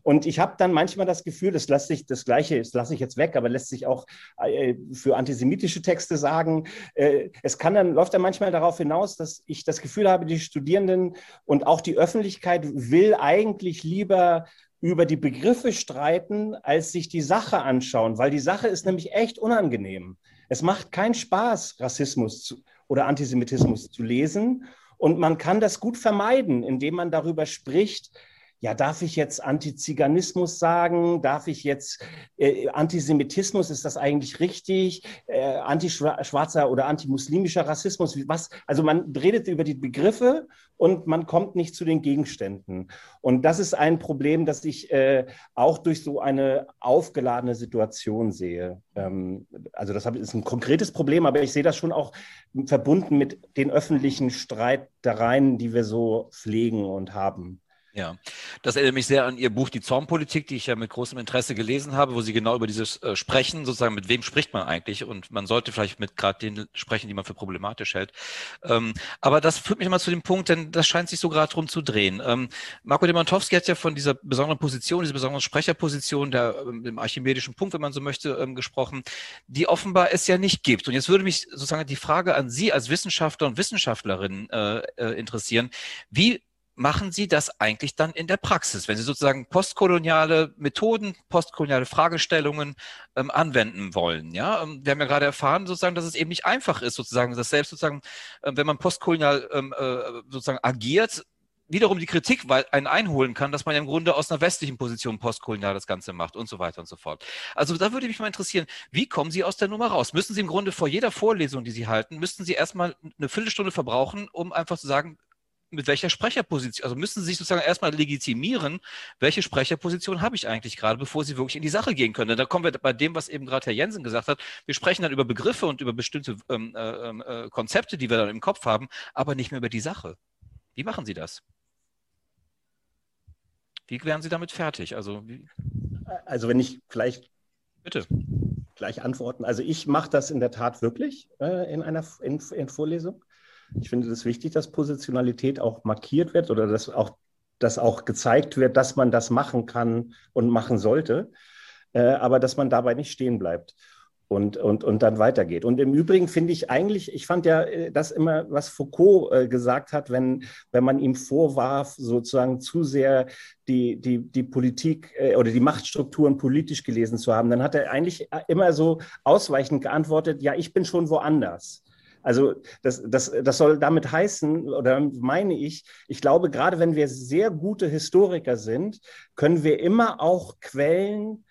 Und ich habe dann manchmal das Gefühl, das lasse ich, das Gleiche, das lasse ich jetzt weg, aber lässt sich auch äh, für antisemitische Texte sagen. Äh, es kann dann, läuft dann manchmal darauf hinaus, dass ich das Gefühl habe, die Studierenden und auch die Öffentlichkeit will eigentlich lieber über die Begriffe streiten, als sich die Sache anschauen, weil die Sache ist nämlich echt unangenehm. Es macht keinen Spaß, Rassismus oder Antisemitismus zu lesen. Und man kann das gut vermeiden, indem man darüber spricht, ja, darf ich jetzt Antiziganismus sagen? Darf ich jetzt äh, Antisemitismus? Ist das eigentlich richtig? Äh, antischwarzer oder antimuslimischer Rassismus? Was? Also man redet über die Begriffe und man kommt nicht zu den Gegenständen. Und das ist ein Problem, das ich äh, auch durch so eine aufgeladene Situation sehe. Ähm, also das ist ein konkretes Problem, aber ich sehe das schon auch verbunden mit den öffentlichen Streitereien, die wir so pflegen und haben. Ja, das erinnert mich sehr an Ihr Buch Die Zornpolitik, die ich ja mit großem Interesse gelesen habe, wo Sie genau über dieses äh, Sprechen, sozusagen, mit wem spricht man eigentlich? Und man sollte vielleicht mit gerade denen sprechen, die man für problematisch hält. Ähm, aber das führt mich mal zu dem Punkt, denn das scheint sich so gerade drum zu drehen. Ähm, Marco Demantowski hat ja von dieser besonderen Position, dieser besonderen Sprecherposition, der, ähm, dem archimedischen Punkt, wenn man so möchte, ähm, gesprochen, die offenbar es ja nicht gibt. Und jetzt würde mich sozusagen die Frage an Sie als Wissenschaftler und Wissenschaftlerin äh, äh, interessieren. Wie machen Sie das eigentlich dann in der Praxis, wenn Sie sozusagen postkoloniale Methoden, postkoloniale Fragestellungen ähm, anwenden wollen? Ja, ähm, wir haben ja gerade erfahren, sozusagen, dass es eben nicht einfach ist, sozusagen, dass selbst sozusagen, äh, wenn man postkolonial ähm, äh, sozusagen agiert, wiederum die Kritik einen einholen kann, dass man im Grunde aus einer westlichen Position postkolonial das Ganze macht und so weiter und so fort. Also da würde mich mal interessieren, wie kommen Sie aus der Nummer raus? Müssen Sie im Grunde vor jeder Vorlesung, die Sie halten, müssten Sie erstmal eine Viertelstunde verbrauchen, um einfach zu sagen, mit welcher Sprecherposition, also müssen Sie sich sozusagen erstmal legitimieren, welche Sprecherposition habe ich eigentlich gerade, bevor Sie wirklich in die Sache gehen können. da kommen wir bei dem, was eben gerade Herr Jensen gesagt hat. Wir sprechen dann über Begriffe und über bestimmte ähm, äh, ähm, äh, Konzepte, die wir dann im Kopf haben, aber nicht mehr über die Sache. Wie machen Sie das? Wie werden Sie damit fertig? Also, also wenn ich vielleicht Bitte. gleich antworten. Also ich mache das in der Tat wirklich äh, in einer in, in Vorlesung. Ich finde es wichtig, dass Positionalität auch markiert wird oder dass auch, dass auch gezeigt wird, dass man das machen kann und machen sollte, äh, aber dass man dabei nicht stehen bleibt und, und, und dann weitergeht. Und im Übrigen finde ich eigentlich, ich fand ja äh, das immer, was Foucault äh, gesagt hat, wenn, wenn man ihm vorwarf, sozusagen zu sehr die, die, die Politik äh, oder die Machtstrukturen politisch gelesen zu haben, dann hat er eigentlich immer so ausweichend geantwortet, ja, ich bin schon woanders. Also das, das, das soll damit heißen, oder meine ich, ich glaube, gerade wenn wir sehr gute Historiker sind, können wir immer auch Quellen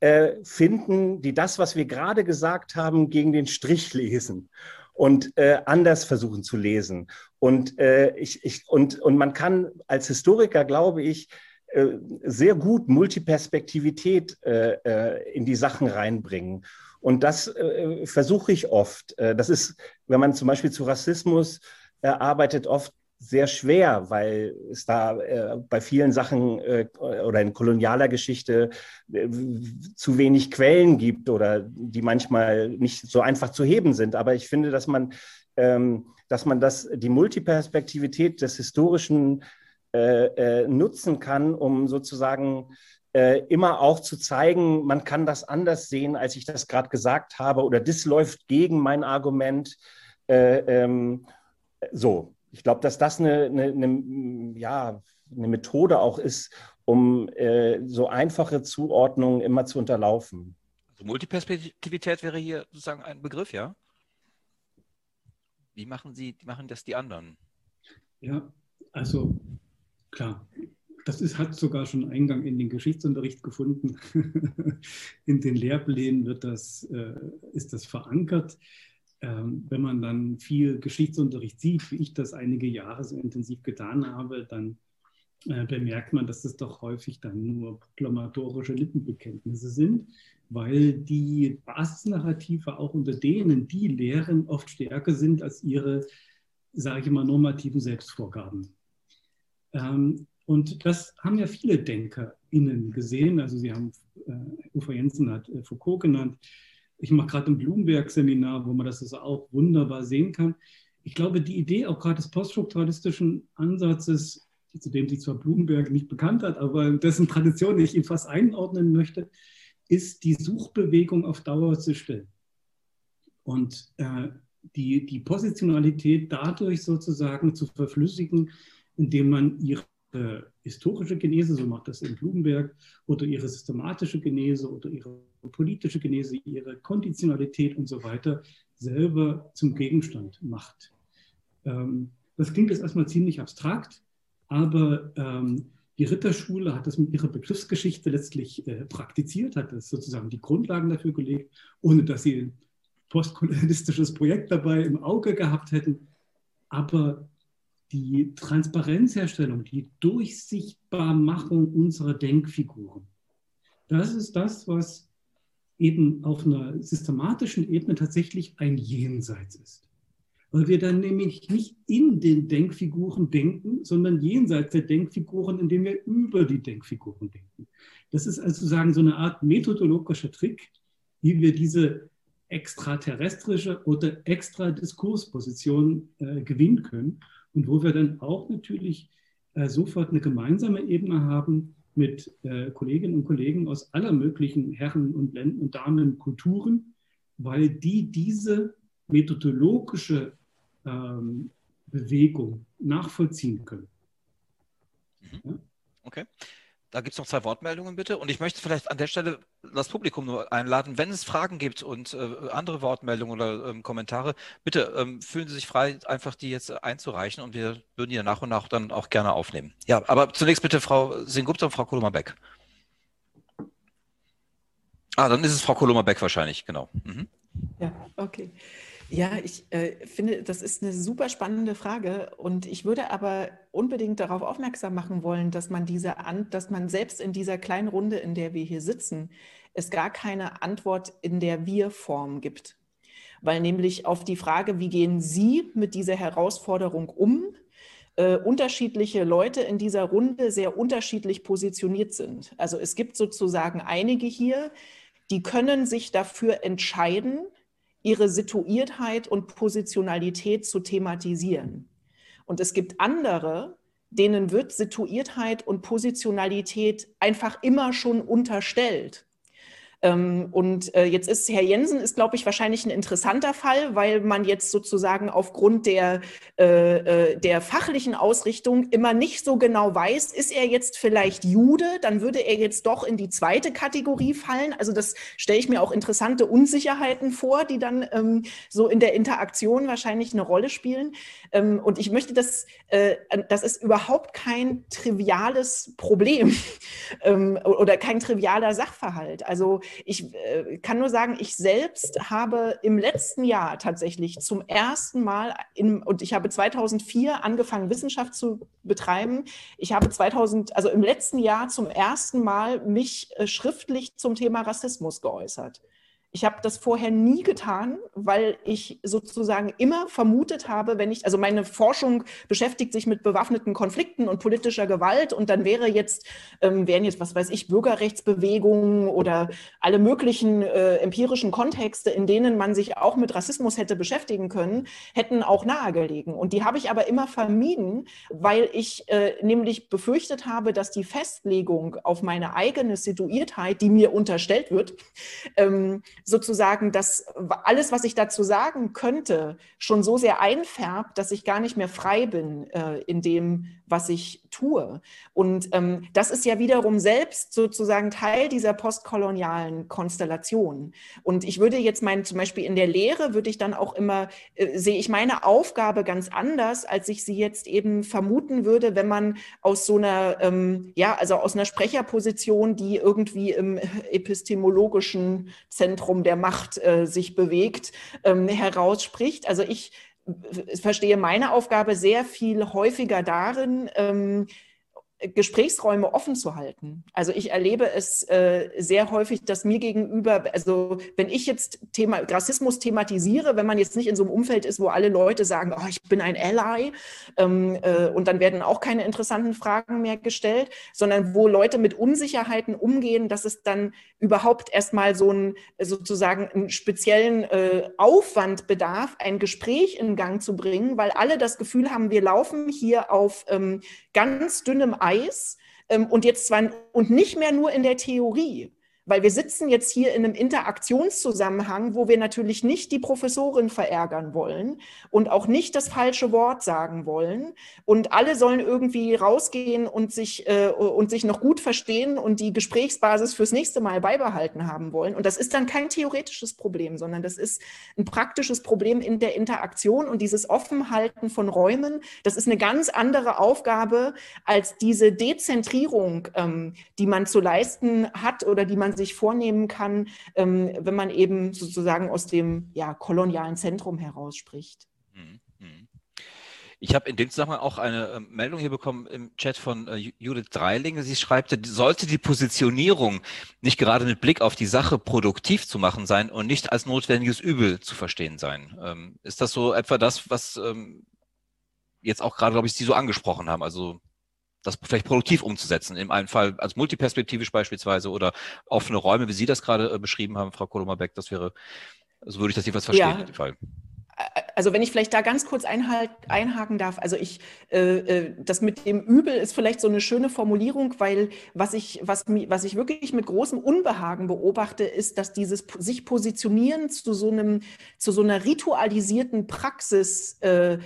äh, finden, die das, was wir gerade gesagt haben, gegen den Strich lesen und äh, anders versuchen zu lesen. Und, äh, ich, ich, und, und man kann als Historiker, glaube ich, äh, sehr gut Multiperspektivität äh, äh, in die Sachen reinbringen. Und das äh, versuche ich oft. Äh, das ist, wenn man zum Beispiel zu Rassismus äh, arbeitet, oft sehr schwer, weil es da äh, bei vielen Sachen äh, oder in kolonialer Geschichte äh, zu wenig Quellen gibt oder die manchmal nicht so einfach zu heben sind. Aber ich finde, dass man, ähm, dass man das, die Multiperspektivität des Historischen nutzen kann, um sozusagen äh, immer auch zu zeigen, man kann das anders sehen, als ich das gerade gesagt habe, oder das läuft gegen mein Argument. Äh, ähm, so, ich glaube, dass das eine, eine, eine, ja, eine Methode auch ist, um äh, so einfache Zuordnungen immer zu unterlaufen. Also Multiperspektivität wäre hier sozusagen ein Begriff, ja? Wie machen Sie, wie machen das die anderen? Ja, also klar, das ist, hat sogar schon Eingang in den Geschichtsunterricht gefunden. in den Lehrplänen wird das, äh, ist das verankert. Ähm, wenn man dann viel Geschichtsunterricht sieht, wie ich das einige Jahre so intensiv getan habe, dann äh, bemerkt man, dass das doch häufig dann nur proklamatorische Lippenbekenntnisse sind, weil die Basisnarrative auch unter denen, die lehren, oft stärker sind als ihre, sage ich mal, normativen Selbstvorgaben. Ähm, und das haben ja viele DenkerInnen gesehen. Also Sie haben, äh, Ufa Jensen hat äh, Foucault genannt. Ich mache gerade ein Bloomberg-Seminar, wo man das also auch wunderbar sehen kann. Ich glaube, die Idee auch gerade des poststrukturalistischen Ansatzes, zu dem sich zwar Blumenberg nicht bekannt hat, aber dessen Tradition ich ihn fast einordnen möchte, ist die Suchbewegung auf Dauer zu stellen. Und äh, die, die Positionalität dadurch sozusagen zu verflüssigen, indem man ihre äh, historische Genese, so macht das in Blumenberg, oder ihre systematische Genese oder ihre politische Genese, ihre Konditionalität und so weiter selber zum Gegenstand macht. Ähm, das klingt jetzt erstmal ziemlich abstrakt, aber ähm, die Ritterschule hat das mit ihrer Begriffsgeschichte letztlich äh, praktiziert, hat das sozusagen die Grundlagen dafür gelegt, ohne dass sie ein postkolonialistisches Projekt dabei im Auge gehabt hätten. Aber die Transparenzherstellung, die Durchsichtbarmachung unserer Denkfiguren. Das ist das, was eben auf einer systematischen Ebene tatsächlich ein Jenseits ist. Weil wir dann nämlich nicht in den Denkfiguren denken, sondern jenseits der Denkfiguren, indem wir über die Denkfiguren denken. Das ist also sozusagen so eine Art methodologischer Trick, wie wir diese extraterrestrische oder extra-Diskursposition äh, gewinnen können und wo wir dann auch natürlich äh, sofort eine gemeinsame Ebene haben mit äh, Kolleginnen und Kollegen aus aller möglichen Herren und Ländern und Damen Kulturen, weil die diese methodologische ähm, Bewegung nachvollziehen können. Mhm. Okay. Da gibt es noch zwei Wortmeldungen bitte. Und ich möchte vielleicht an der Stelle das Publikum nur einladen, wenn es Fragen gibt und äh, andere Wortmeldungen oder ähm, Kommentare, bitte ähm, fühlen Sie sich frei, einfach die jetzt einzureichen und wir würden die nach und nach dann auch gerne aufnehmen. Ja, aber zunächst bitte Frau Singupta und Frau Koloma-Beck. Ah, dann ist es Frau Koloma-Beck wahrscheinlich, genau. Mhm. Ja, okay. Ja, ich äh, finde, das ist eine super spannende Frage und ich würde aber unbedingt darauf aufmerksam machen wollen, dass man diese An dass man selbst in dieser kleinen Runde, in der wir hier sitzen, es gar keine Antwort in der Wir-Form gibt. Weil nämlich auf die Frage, wie gehen Sie mit dieser Herausforderung um, äh, unterschiedliche Leute in dieser Runde sehr unterschiedlich positioniert sind. Also es gibt sozusagen einige hier, die können sich dafür entscheiden, ihre Situiertheit und Positionalität zu thematisieren. Und es gibt andere, denen wird Situiertheit und Positionalität einfach immer schon unterstellt. Ähm, und äh, jetzt ist Herr Jensen, ist, glaube ich, wahrscheinlich ein interessanter Fall, weil man jetzt sozusagen aufgrund der, äh, äh, der fachlichen Ausrichtung immer nicht so genau weiß, ist er jetzt vielleicht Jude, dann würde er jetzt doch in die zweite Kategorie fallen. Also das stelle ich mir auch interessante Unsicherheiten vor, die dann ähm, so in der Interaktion wahrscheinlich eine Rolle spielen. Ähm, und ich möchte, dass äh, das ist überhaupt kein triviales Problem oder kein trivialer Sachverhalt. Also ich äh, kann nur sagen, ich selbst habe im letzten Jahr tatsächlich zum ersten Mal, in, und ich habe 2004 angefangen, Wissenschaft zu betreiben. Ich habe 2000, also im letzten Jahr zum ersten Mal mich äh, schriftlich zum Thema Rassismus geäußert Ich habe das vorher nie getan, weil ich sozusagen immer vermutet habe, wenn ich, also meine Forschung beschäftigt sich mit bewaffneten Konflikten und politischer Gewalt und dann wäre jetzt, ähm, wären jetzt, was weiß ich, Bürgerrechtsbewegungen oder alle möglichen äh, empirischen Kontexte, in denen man sich auch mit Rassismus hätte beschäftigen können, hätten auch nahegelegen. Und die habe ich aber immer vermieden, weil ich äh, nämlich befürchtet habe, dass die Festlegung auf meine eigene Situiertheit, die mir unterstellt wird, ähm, sozusagen dass alles, was ich dazu sagen könnte, schon so sehr einfärbt, dass ich gar nicht mehr frei bin äh, in dem, was ich tue. Und ähm, das ist ja wiederum selbst sozusagen Teil dieser postkolonialen Konstellation. Und ich würde jetzt meinen, zum Beispiel in der Lehre würde ich dann auch immer, äh, sehe ich meine Aufgabe ganz anders, als ich sie jetzt eben vermuten würde, wenn man aus so einer, ähm, ja, also aus einer Sprecherposition, die irgendwie im epistemologischen Zentrum der Macht äh, sich bewegt, ähm, herausspricht. Also ich verstehe meine Aufgabe sehr viel häufiger darin, ähm, Gesprächsräume offen zu halten. Also ich erlebe es äh, sehr häufig, dass mir gegenüber, also wenn ich jetzt Thema Rassismus thematisiere, wenn man jetzt nicht in so einem Umfeld ist, wo alle Leute sagen, oh, ich bin ein Ally ähm, äh, und dann werden auch keine interessanten Fragen mehr gestellt, sondern wo Leute mit Unsicherheiten umgehen, dass es dann überhaupt erstmal so einen sozusagen einen speziellen äh, Aufwand bedarf, ein Gespräch in Gang zu bringen, weil alle das Gefühl haben, wir laufen hier auf ähm, ganz dünnem Eis ähm, und jetzt zwar und nicht mehr nur in der Theorie, weil wir sitzen jetzt hier in einem Interaktionszusammenhang, wo wir natürlich nicht die Professorin verärgern wollen und auch nicht das falsche Wort sagen wollen. Und alle sollen irgendwie rausgehen und sich, äh, und sich noch gut verstehen und die Gesprächsbasis fürs nächste Mal beibehalten haben wollen. Und das ist dann kein theoretisches Problem, sondern das ist ein praktisches Problem in der Interaktion und dieses Offenhalten von Räumen. Das ist eine ganz andere Aufgabe als diese Dezentrierung, ähm, die man zu leisten hat oder die man sich vornehmen kann, ähm, wenn man eben sozusagen aus dem ja, kolonialen Zentrum heraus spricht. Mhm, mhm. Ich habe in dem Zusammenhang auch eine äh, Meldung hier bekommen im Chat von äh, Judith Dreiling. Sie schreibt, sollte die Positionierung nicht gerade mit Blick auf die Sache produktiv zu machen sein und nicht als notwendiges Übel zu verstehen sein. Ähm, ist das so etwa das, was ähm, jetzt auch gerade, glaube ich, Sie so angesprochen haben? Also das vielleicht produktiv umzusetzen. In einem Fall als multiperspektivisch beispielsweise oder offene Räume, wie Sie das gerade äh, beschrieben haben, Frau Kolomer-Beck, das wäre, so würde ich das jedenfalls verstehen ja. in dem Fall also wenn ich vielleicht da ganz kurz einhalt, einhaken darf, also ich, äh, äh, das mit dem Übel ist vielleicht so eine schöne Formulierung, weil was ich, was, was ich wirklich mit großem Unbehagen beobachte, ist, dass dieses sich positionieren zu so einem, zu so einer ritualisierten Praxis äh,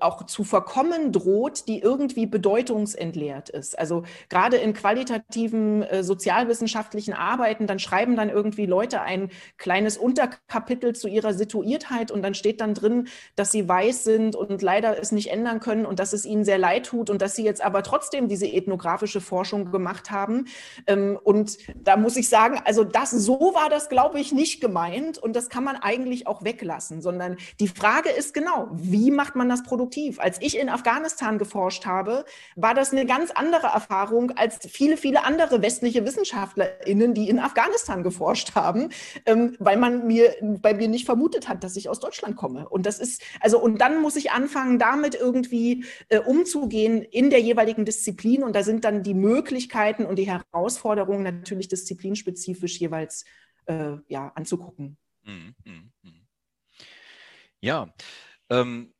auch zu verkommen droht, die irgendwie bedeutungsentleert ist. Also gerade in qualitativen äh, sozialwissenschaftlichen Arbeiten, dann schreiben dann irgendwie Leute ein kleines Unterkapitel zu ihrer Situiertheit und dann steht dann drin, dass sie weiß sind und leider es nicht ändern können und dass es ihnen sehr leid tut und dass sie jetzt aber trotzdem diese ethnografische Forschung gemacht haben. Ähm, und da muss ich sagen, also das, so war das, glaube ich, nicht gemeint und das kann man eigentlich auch weglassen, sondern die Frage ist genau, wie macht man das produktiv? Als ich in Afghanistan geforscht habe, war das eine ganz andere Erfahrung als viele, viele andere westliche WissenschaftlerInnen, die in Afghanistan geforscht haben, ähm, weil man mir bei mir nicht vermutet hat, dass ich aus Deutschland komme. Und das ist, also, und dann muss ich anfangen, damit irgendwie äh, umzugehen in der jeweiligen Disziplin. Und da sind dann die Möglichkeiten und die Herausforderungen natürlich disziplinspezifisch jeweils äh, ja, anzugucken. Mhm, mh, mh. Ja, ähm,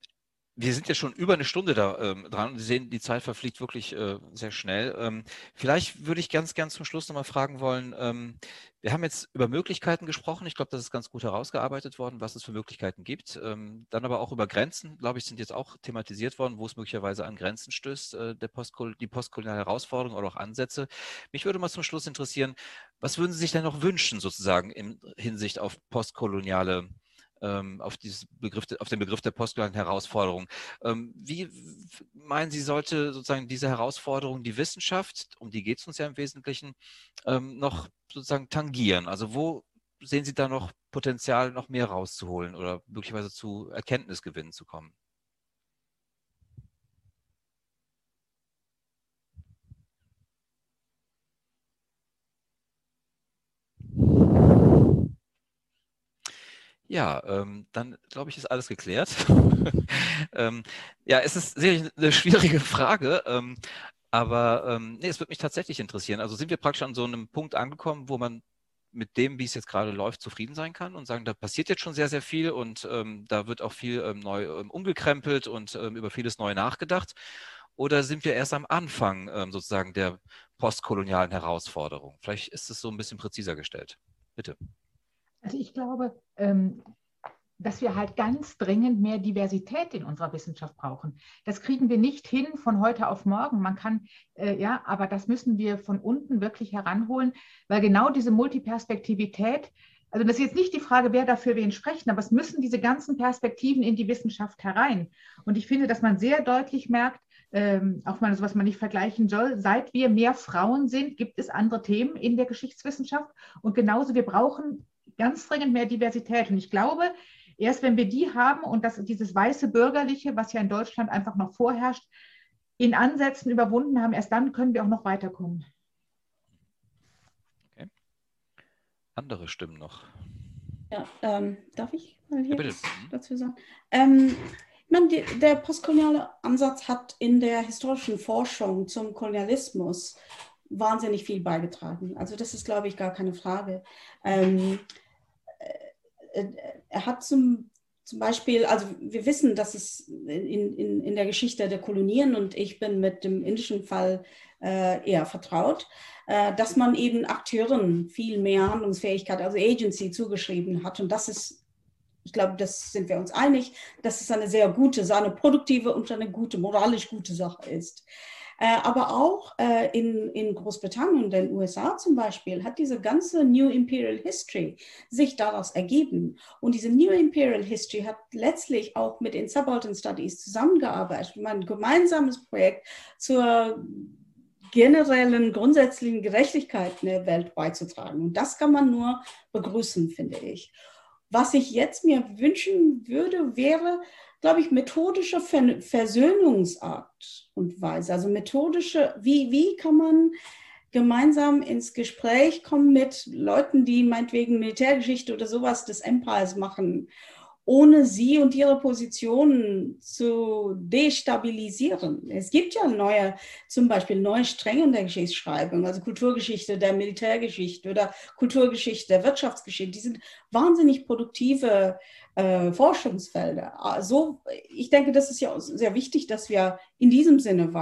wir sind ja schon über eine Stunde da ähm, dran und Sie sehen, die Zeit verfliegt wirklich äh, sehr schnell. Ähm, vielleicht würde ich ganz gern zum Schluss nochmal fragen wollen, ähm, wir haben jetzt über Möglichkeiten gesprochen. Ich glaube, das ist ganz gut herausgearbeitet worden, was es für Möglichkeiten gibt. Ähm, dann aber auch über Grenzen, glaube ich, sind jetzt auch thematisiert worden, wo es möglicherweise an Grenzen stößt, äh, der Postkol die postkoloniale Herausforderung oder auch Ansätze. Mich würde mal zum Schluss interessieren, was würden Sie sich denn noch wünschen, sozusagen in Hinsicht auf postkoloniale ähm, auf, dieses Begriff, auf den Begriff der postkolonialen Herausforderung. Ähm, wie meinen Sie, sollte sozusagen diese Herausforderung die Wissenschaft, um die geht es uns ja im Wesentlichen, ähm, noch sozusagen tangieren? Also wo sehen Sie da noch Potenzial, noch mehr rauszuholen oder möglicherweise zu Erkenntnisgewinnen zu kommen? Ja, ähm, dann glaube ich, ist alles geklärt. ähm, ja, es ist sicherlich eine schwierige Frage, ähm, aber ähm, nee, es würde mich tatsächlich interessieren. Also sind wir praktisch an so einem Punkt angekommen, wo man mit dem, wie es jetzt gerade läuft, zufrieden sein kann und sagen, da passiert jetzt schon sehr, sehr viel und ähm, da wird auch viel ähm, neu umgekrempelt und über vieles neu nachgedacht? Oder sind wir erst am Anfang sozusagen der postkolonialen Herausforderung? Vielleicht ist es so ein bisschen präziser gestellt. Bitte. Also ich glaube, dass wir halt ganz dringend mehr Diversität in unserer Wissenschaft brauchen. Das kriegen wir nicht hin von heute auf morgen. Man kann, äh, ja, aber das müssen wir von unten wirklich heranholen, weil genau diese Multiperspektivität, also das ist jetzt nicht die Frage, wer dafür wen sprechen, aber es müssen diese ganzen Perspektiven in die Wissenschaft herein. Und ich finde, dass man sehr deutlich merkt, ähm, auch mal so was man nicht vergleichen soll, seit wir mehr Frauen sind, gibt es andere Themen in der Geschichtswissenschaft. Und genauso, wir brauchen ganz dringend mehr Diversität. Und ich glaube, erst wenn wir die haben und das, dieses weiße Bürgerliche, was ja in Deutschland einfach noch vorherrscht, in Ansätzen überwunden haben, erst dann können wir auch noch weiterkommen. Okay. Andere Stimmen noch. Ja, ähm, darf ich mal hier ja, dazu sagen? Ähm, meine, die, der postkoloniale Ansatz hat in der historischen Forschung zum Kolonialismus wahnsinnig viel beigetragen. Also das ist, glaube ich, gar keine Frage. Ähm, äh, er hat zum, zum Beispiel, also wir wissen, dass es in, in, in der Geschichte der Kolonien, und ich bin mit dem indischen Fall äh, eher vertraut, äh, dass man eben Akteuren viel mehr Handlungsfähigkeit, also Agency zugeschrieben hat. Und das ist ich glaube, das sind wir uns einig, dass es eine sehr gute, eine produktive und eine gute, moralisch gute Sache ist. Äh, aber auch äh, in, in Großbritannien und den USA zum Beispiel hat diese ganze New Imperial History sich daraus ergeben. Und diese New Imperial History hat letztlich auch mit den Subaltern Studies zusammengearbeitet, um ein gemeinsames Projekt zur generellen, grundsätzlichen Gerechtigkeit in der Welt beizutragen. Und das kann man nur begrüßen, finde ich. Was ich jetzt mir wünschen würde, wäre, glaube ich, methodische Versöhnungsart und Weise. Also methodische, wie, wie kann man gemeinsam ins Gespräch kommen mit Leuten, die meinetwegen Militärgeschichte oder sowas des Empires machen ohne sie und ihre Positionen zu destabilisieren. Es gibt ja neue, zum Beispiel neue Stränge in der Geschichtsschreibung, also Kulturgeschichte der Militärgeschichte oder Kulturgeschichte der Wirtschaftsgeschichte. Die sind wahnsinnig produktive äh, Forschungsfelder. Also ich denke, das ist ja sehr wichtig, dass wir in diesem Sinne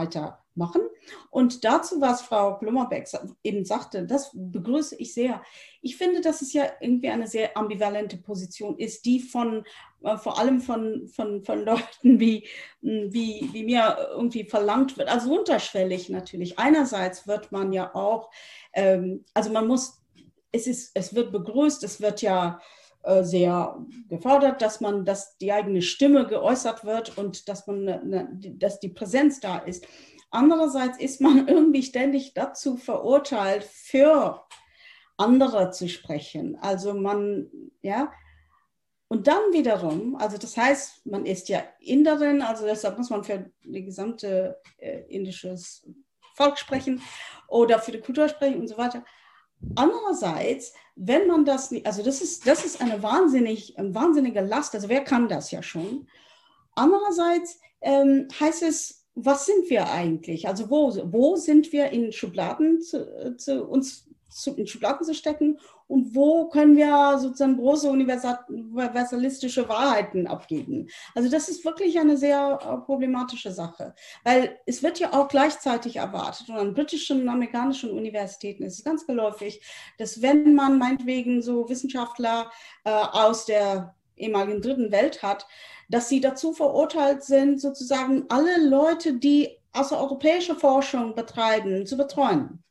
weitermachen. Und dazu, was Frau Plummerbeck eben sagte, das begrüße ich sehr. Ich finde, dass es ja irgendwie eine sehr ambivalente Position ist, die von äh, vor allem von, von, von Leuten wie, hm, wie, wie mir irgendwie verlangt wird, also unterschwellig natürlich. Einerseits wird man ja auch, ähm, also man muss, es, ist, es wird begrüßt, es wird ja äh, sehr gefordert, dass man, dass die eigene Stimme geäußert wird und dass man, ne, dass die Präsenz da ist. Andererseits ist man irgendwie ständig dazu verurteilt, für andere zu sprechen. Also man, ja, und dann wiederum, also das heißt, man ist ja Inderin, also deshalb muss man für die gesamte äh, indisches Volk sprechen oder für die Kultur sprechen und so weiter. Andererseits, wenn man das nicht, also das ist, das ist eine wahnsinnig, eine wahnsinnige Last, also wer kann das ja schon? Andererseits ähm, heißt es, was sind wir eigentlich? Also wo, wo sind wir in Schubladen zu, zu uns zu, in Schubladen zu stecken und wo können wir sozusagen große universalistische Wahrheiten abgeben. Also das ist wirklich eine sehr äh, problematische Sache, weil es wird ja auch gleichzeitig erwartet und an britischen und amerikanischen Universitäten ist es ganz geläufig, dass wenn man meinetwegen so Wissenschaftler äh, aus der ehemaligen dritten Welt hat, dass sie dazu verurteilt sind, sozusagen alle Leute, die außereuropäische Forschung betreiben, zu betreuen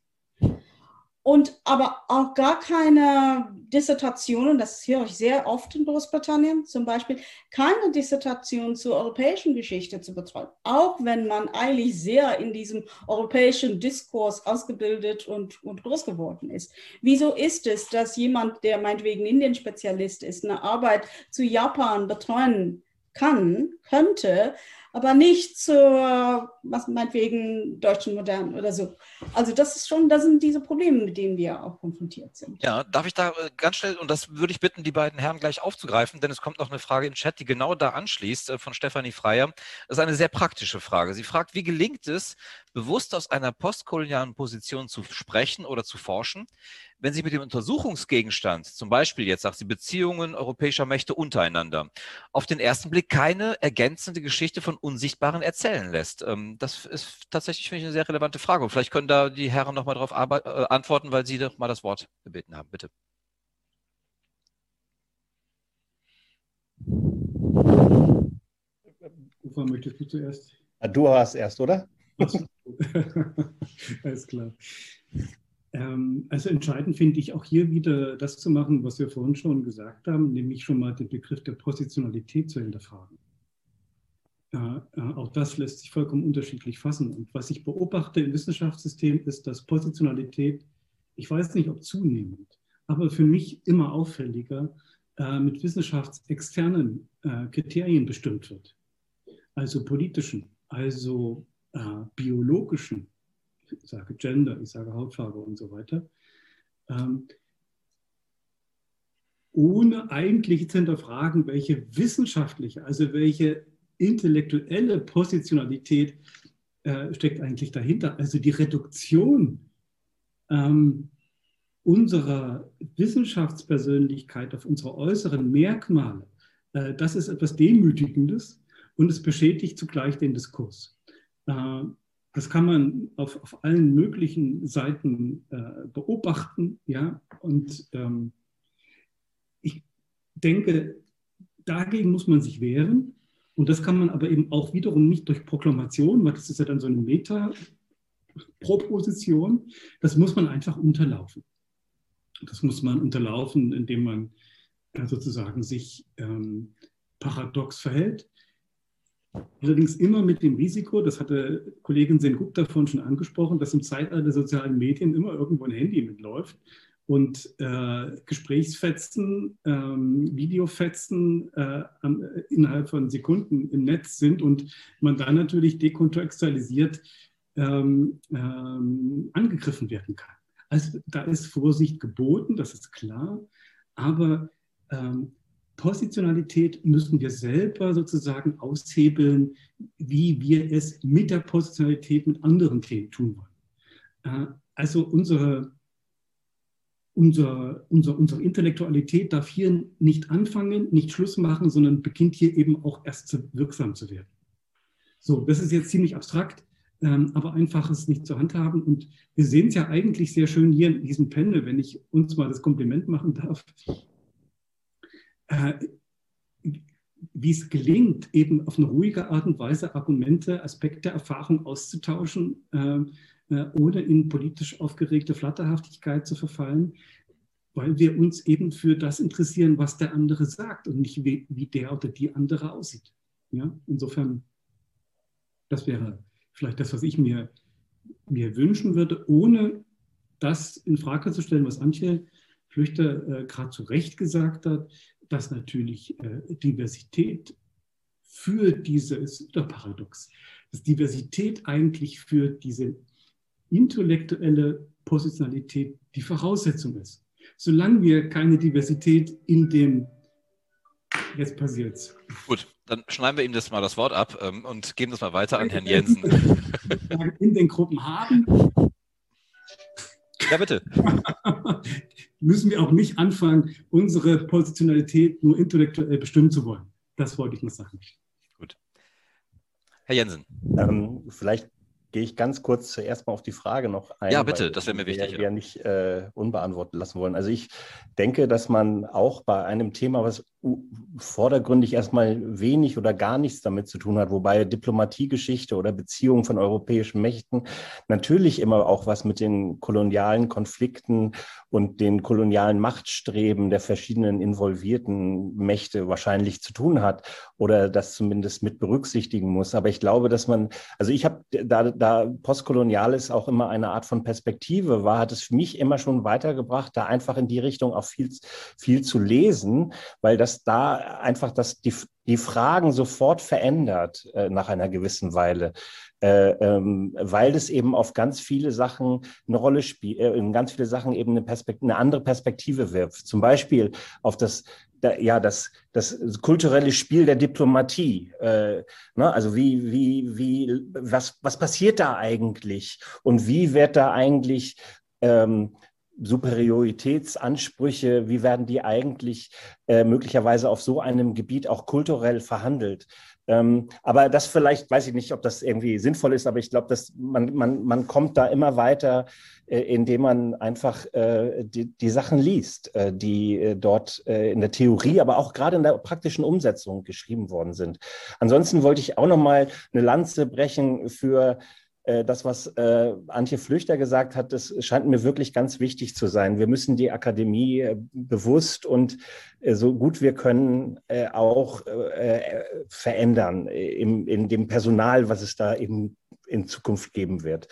und aber auch gar keine Dissertationen, das höre ich sehr oft in Großbritannien zum Beispiel, keine Dissertation zur europäischen Geschichte zu betreuen, auch wenn man eigentlich sehr in diesem europäischen Diskurs ausgebildet und, und groß geworden ist. Wieso ist es, dass jemand, der meinetwegen Indien-Spezialist ist, eine Arbeit zu Japan betreuen kann, könnte, aber nicht zur, was meinetwegen, deutschen Modernen oder so. Also das ist schon, das sind diese Probleme, mit denen wir auch konfrontiert sind. Ja, darf ich da äh, ganz schnell, und das würde ich bitten, die beiden Herren gleich aufzugreifen, denn es kommt noch eine Frage im Chat, die genau da anschließt, äh, von Stefanie Freier. Das ist eine sehr praktische Frage. Sie fragt, wie gelingt es, bewusst aus einer postkolonialen Position zu sprechen oder zu forschen, wenn sich mit dem Untersuchungsgegenstand, zum Beispiel jetzt sagt sie Beziehungen europäischer Mächte untereinander, auf den ersten Blick keine ergänzende Geschichte von Unsichtbaren erzählen lässt. Ähm, das ist tatsächlich, finde ich, eine sehr relevante Frage. Und vielleicht können da die Herren nochmal darauf äh, antworten, weil Sie doch mal das Wort gebeten haben. Bitte. Ufa, möchtest du zuerst? Du hast erst, oder? Alles klar. Ähm, also entscheidend finde ich auch hier wieder das zu machen, was wir vorhin schon gesagt haben, nämlich schon mal den Begriff der Positionalität zu hinterfragen. Auch das lässt sich vollkommen unterschiedlich fassen. Und was ich beobachte im Wissenschaftssystem ist, dass Positionalität, ich weiß nicht, ob zunehmend, aber für mich immer auffälliger äh, mit wissenschaftsexternen äh, Kriterien bestimmt wird. Also politischen, also äh, biologischen, ich sage Gender, ich sage Hautfarbe und so weiter, ähm, ohne eigentlich zu hinterfragen, welche wissenschaftliche, also welche intellektuelle Positionalität äh, steckt eigentlich dahinter. Also die Reduktion ähm, unserer Wissenschaftspersönlichkeit auf unsere äußeren Merkmale, äh, das ist etwas Demütigendes und es beschädigt zugleich den Diskurs. Äh, das kann man auf, auf allen möglichen Seiten äh, beobachten. Ja? Und ähm, ich denke, dagegen muss man sich wehren. Und das kann man aber eben auch wiederum nicht durch Proklamation, weil das ist ja dann so eine Meta-Proposition. Das muss man einfach unterlaufen. Das muss man unterlaufen, indem man sozusagen sich ähm, paradox verhält. Allerdings immer mit dem Risiko, das hatte Kollegin Sengupta vorhin schon angesprochen, dass im Zeitalter der sozialen Medien immer irgendwo ein Handy mitläuft und äh, Gesprächsfetzen, ähm, Videofetzen äh, innerhalb von Sekunden im Netz sind und man dann natürlich dekontextualisiert ähm, ähm, angegriffen werden kann. Also da ist Vorsicht geboten, das ist klar, aber ähm, Positionalität müssen wir selber sozusagen aushebeln, wie wir es mit der Positionalität mit anderen Themen tun wollen. Äh, also unsere, unser, unser, unsere Intellektualität darf hier nicht anfangen, nicht Schluss machen, sondern beginnt hier eben auch erst zu, wirksam zu werden. So, das ist jetzt ziemlich abstrakt, ähm, aber einfach es nicht zu handhaben. Und wir sehen es ja eigentlich sehr schön hier in diesem Panel, wenn ich uns mal das Kompliment machen darf äh, wie es gelingt, eben auf eine ruhige Art und Weise Argumente, Aspekte, Erfahrung auszutauschen, äh, äh, ohne in politisch aufgeregte Flatterhaftigkeit zu verfallen, weil wir uns eben für das interessieren, was der andere sagt und nicht wie, wie der oder die andere aussieht. Ja? Insofern, das wäre vielleicht das, was ich mir, mir wünschen würde, ohne das in Frage zu stellen, was Antje Flüchter äh, gerade zu Recht gesagt hat, dass natürlich äh, Diversität für dieses Paradox, dass Diversität eigentlich für diese intellektuelle Positionalität die Voraussetzung ist. Solange wir keine Diversität in dem, jetzt passiert's. Gut, dann schneiden wir ihm das mal das Wort ab ähm, und geben das mal weiter an Herrn Jensen. In den Gruppen haben. Ja, bitte. müssen wir auch nicht anfangen, unsere Positionalität nur intellektuell bestimmen zu wollen. Das wollte ich noch sagen. Gut. Herr Jensen. Ähm, vielleicht gehe ich ganz kurz zuerst mal auf die Frage noch ein. Ja, bitte, das wäre mir wichtig. Wir ja nicht äh, unbeantwortet lassen wollen. Also ich denke, dass man auch bei einem Thema, was vordergründig erstmal wenig oder gar nichts damit zu tun hat, wobei Diplomatiegeschichte oder Beziehungen von europäischen Mächten natürlich immer auch was mit den kolonialen Konflikten und den kolonialen Machtstreben der verschiedenen involvierten Mächte wahrscheinlich zu tun hat oder das zumindest mit berücksichtigen muss. Aber ich glaube, dass man, also ich habe da, da Postkoloniales auch immer eine Art von Perspektive war, hat es für mich immer schon weitergebracht, da einfach in die Richtung auch viel, viel zu lesen, weil das da einfach das, die, die Fragen sofort verändert äh, nach einer gewissen Weile, äh, ähm, weil es eben auf ganz viele Sachen eine Rolle spielt, äh, in ganz viele Sachen eben eine, eine andere Perspektive wirft. Zum Beispiel auf das ja, das, das kulturelle Spiel der Diplomatie. Äh, ne? Also wie, wie, wie, was, was passiert da eigentlich? Und wie wird da eigentlich ähm, Superioritätsansprüche, wie werden die eigentlich äh, möglicherweise auf so einem Gebiet auch kulturell verhandelt? Ähm, aber das vielleicht, weiß ich nicht, ob das irgendwie sinnvoll ist, aber ich glaube, dass man, man, man kommt da immer weiter, äh, indem man einfach äh, die, die Sachen liest, äh, die äh, dort äh, in der Theorie, aber auch gerade in der praktischen Umsetzung geschrieben worden sind. Ansonsten wollte ich auch noch mal eine Lanze brechen für das, was äh, Antje Flüchter gesagt hat, das scheint mir wirklich ganz wichtig zu sein. Wir müssen die Akademie äh, bewusst und so gut wir können auch verändern im, in dem Personal, was es da eben in Zukunft geben wird.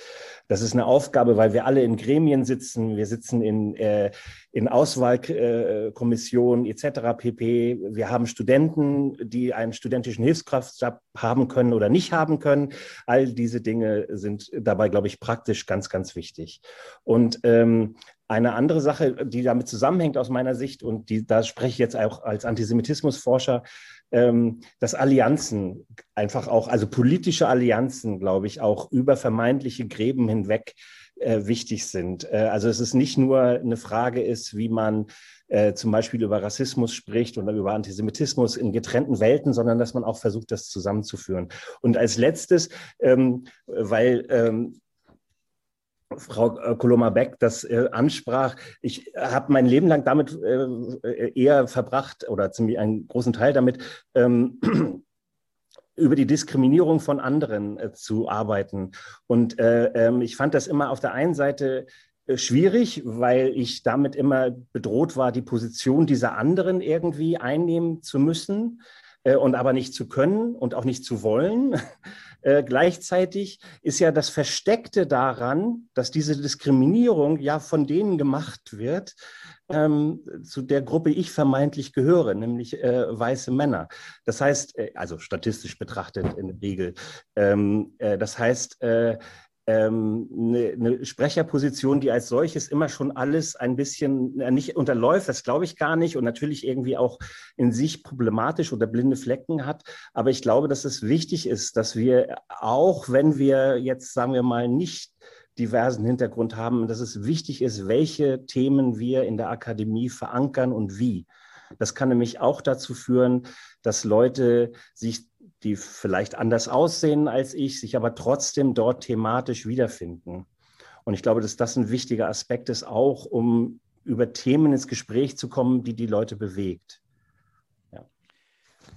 Das ist eine Aufgabe, weil wir alle in Gremien sitzen, wir sitzen in, äh, in Auswahlkommissionen etc. pp. Wir haben Studenten, die einen studentischen Hilfskraftstab haben können oder nicht haben können. All diese Dinge sind dabei, glaube ich, praktisch ganz, ganz wichtig. Und ähm, eine andere Sache, die damit zusammenhängt aus meiner Sicht, und die, da spreche ich jetzt auch als Antisemitismusforscher, ähm, dass Allianzen einfach auch, also politische Allianzen, glaube ich, auch über vermeintliche Gräben hinweg äh, wichtig sind. Äh, also es ist nicht nur eine Frage ist, wie man äh, zum Beispiel über Rassismus spricht oder über Antisemitismus in getrennten Welten, sondern dass man auch versucht, das zusammenzuführen. Und als letztes, ähm, weil ähm, Frau äh, Koloma-Beck das äh, ansprach. Ich habe mein Leben lang damit äh, eher verbracht oder ziemlich einen großen Teil damit, ähm, über die Diskriminierung von anderen äh, zu arbeiten. Und äh, ähm, ich fand das immer auf der einen Seite äh, schwierig, weil ich damit immer bedroht war, die Position dieser anderen irgendwie einnehmen zu müssen und aber nicht zu können und auch nicht zu wollen. Äh, gleichzeitig ist ja das Versteckte daran, dass diese Diskriminierung ja von denen gemacht wird, ähm, zu der Gruppe ich vermeintlich gehöre, nämlich äh, weiße Männer. Das heißt, äh, also statistisch betrachtet in der Regel. Ähm, äh, das heißt, äh, ähm, eine, eine, Sprecherposition, die als solches immer schon alles ein bisschen äh, nicht unterläuft, das glaube ich gar nicht und natürlich irgendwie auch in sich problematisch oder blinde Flecken hat. Aber ich glaube, dass es wichtig ist, dass wir auch, wenn wir jetzt, sagen wir mal, nicht diversen Hintergrund haben, dass es wichtig ist, welche Themen wir in der Akademie verankern und wie. Das kann nämlich auch dazu führen, dass Leute sich die vielleicht anders aussehen als ich, sich aber trotzdem dort thematisch wiederfinden. Und ich glaube, dass das ein wichtiger Aspekt ist, auch um über Themen ins Gespräch zu kommen, die die Leute bewegt. Ja.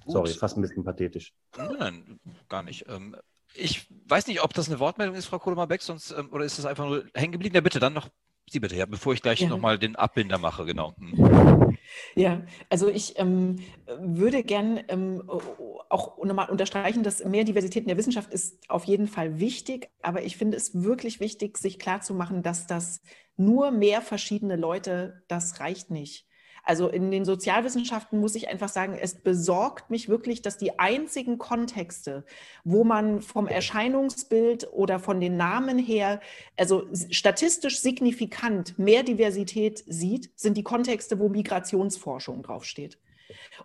Sorry, fast ein bisschen pathetisch. Nein, nein gar nicht. Ähm, ich weiß nicht, ob das eine Wortmeldung ist, Frau Kohlemer-Beck, sonst ähm, oder ist das einfach nur hängen geblieben? Ja, bitte, dann noch Sie bitte, ja, bevor ich gleich ja. nochmal den Abbinder mache, genau. Hm. Ja, also ich ähm, würde gern ähm, auch nochmal unterstreichen, dass mehr Diversität in der Wissenschaft ist auf jeden Fall wichtig, aber ich finde es wirklich wichtig, sich klarzumachen, dass das nur mehr verschiedene Leute, das reicht nicht. Also in den Sozialwissenschaften muss ich einfach sagen, es besorgt mich wirklich, dass die einzigen Kontexte, wo man vom Erscheinungsbild oder von den Namen her, also statistisch signifikant mehr Diversität sieht, sind die Kontexte, wo Migrationsforschung draufsteht.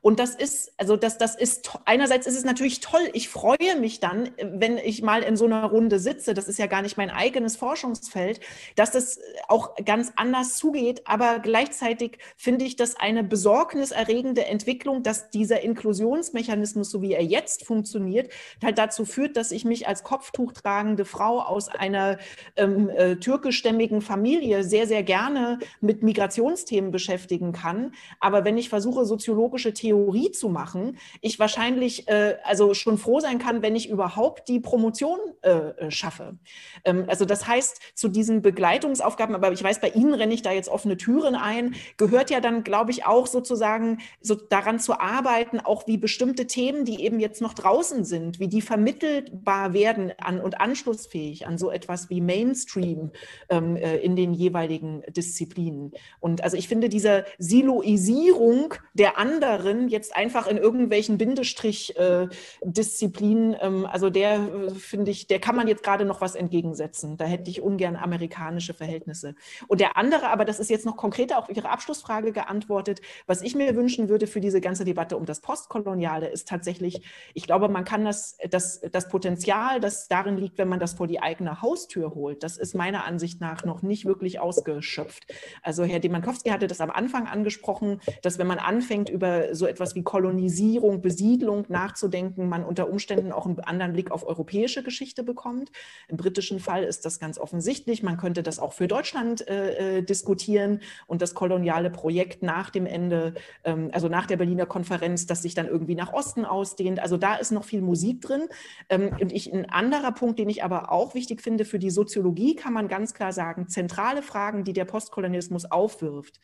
Und das ist, also das, das ist, einerseits ist es natürlich toll. Ich freue mich dann, wenn ich mal in so einer Runde sitze. Das ist ja gar nicht mein eigenes Forschungsfeld, dass das auch ganz anders zugeht. Aber gleichzeitig finde ich das eine besorgniserregende Entwicklung, dass dieser Inklusionsmechanismus, so wie er jetzt funktioniert, halt dazu führt, dass ich mich als Kopftuch tragende Frau aus einer ähm, äh, türkischstämmigen Familie sehr, sehr gerne mit Migrationsthemen beschäftigen kann. Aber wenn ich versuche, soziologische Theorie zu machen, ich wahrscheinlich äh, also schon froh sein kann, wenn ich überhaupt die Promotion äh, äh, schaffe. Ähm, also das heißt, zu diesen Begleitungsaufgaben, aber ich weiß, bei Ihnen renne ich da jetzt offene Türen ein, gehört ja dann, glaube ich, auch sozusagen so daran zu arbeiten, auch wie bestimmte Themen, die eben jetzt noch draußen sind, wie die vermittelbar werden an, und anschlussfähig an so etwas wie Mainstream ähm, äh, in den jeweiligen Disziplinen. Und also ich finde, diese Siloisierung der anderen anderen jetzt einfach in irgendwelchen Bindestrich-Disziplinen, äh, ähm, also der äh, finde ich, der kann man jetzt gerade noch was entgegensetzen. Da hätte ich ungern amerikanische Verhältnisse. Und der andere, aber das ist jetzt noch konkreter auf Ihre Abschlussfrage geantwortet, was ich mir wünschen würde für diese ganze Debatte um das Postkoloniale, ist tatsächlich, ich glaube, man kann das, das, das Potenzial, das darin liegt, wenn man das vor die eigene Haustür holt, das ist meiner Ansicht nach noch nicht wirklich ausgeschöpft. Also Herr Demankowski hatte das am Anfang angesprochen, dass wenn man anfängt, über so etwas wie Kolonisierung, Besiedlung nachzudenken, man unter Umständen auch einen anderen Blick auf europäische Geschichte bekommt. Im britischen Fall ist das ganz offensichtlich. Man könnte das auch für Deutschland äh, äh diskutieren und das koloniale Projekt nach dem Ende, ähm, also nach der Berliner Konferenz, das sich dann irgendwie nach Osten ausdehnt. Also da ist noch viel Musik drin. Ähm, und ich, ein anderer Punkt, den ich aber auch wichtig finde für die Soziologie, kann man ganz klar sagen, zentrale Fragen, die der Postkolonialismus aufwirft,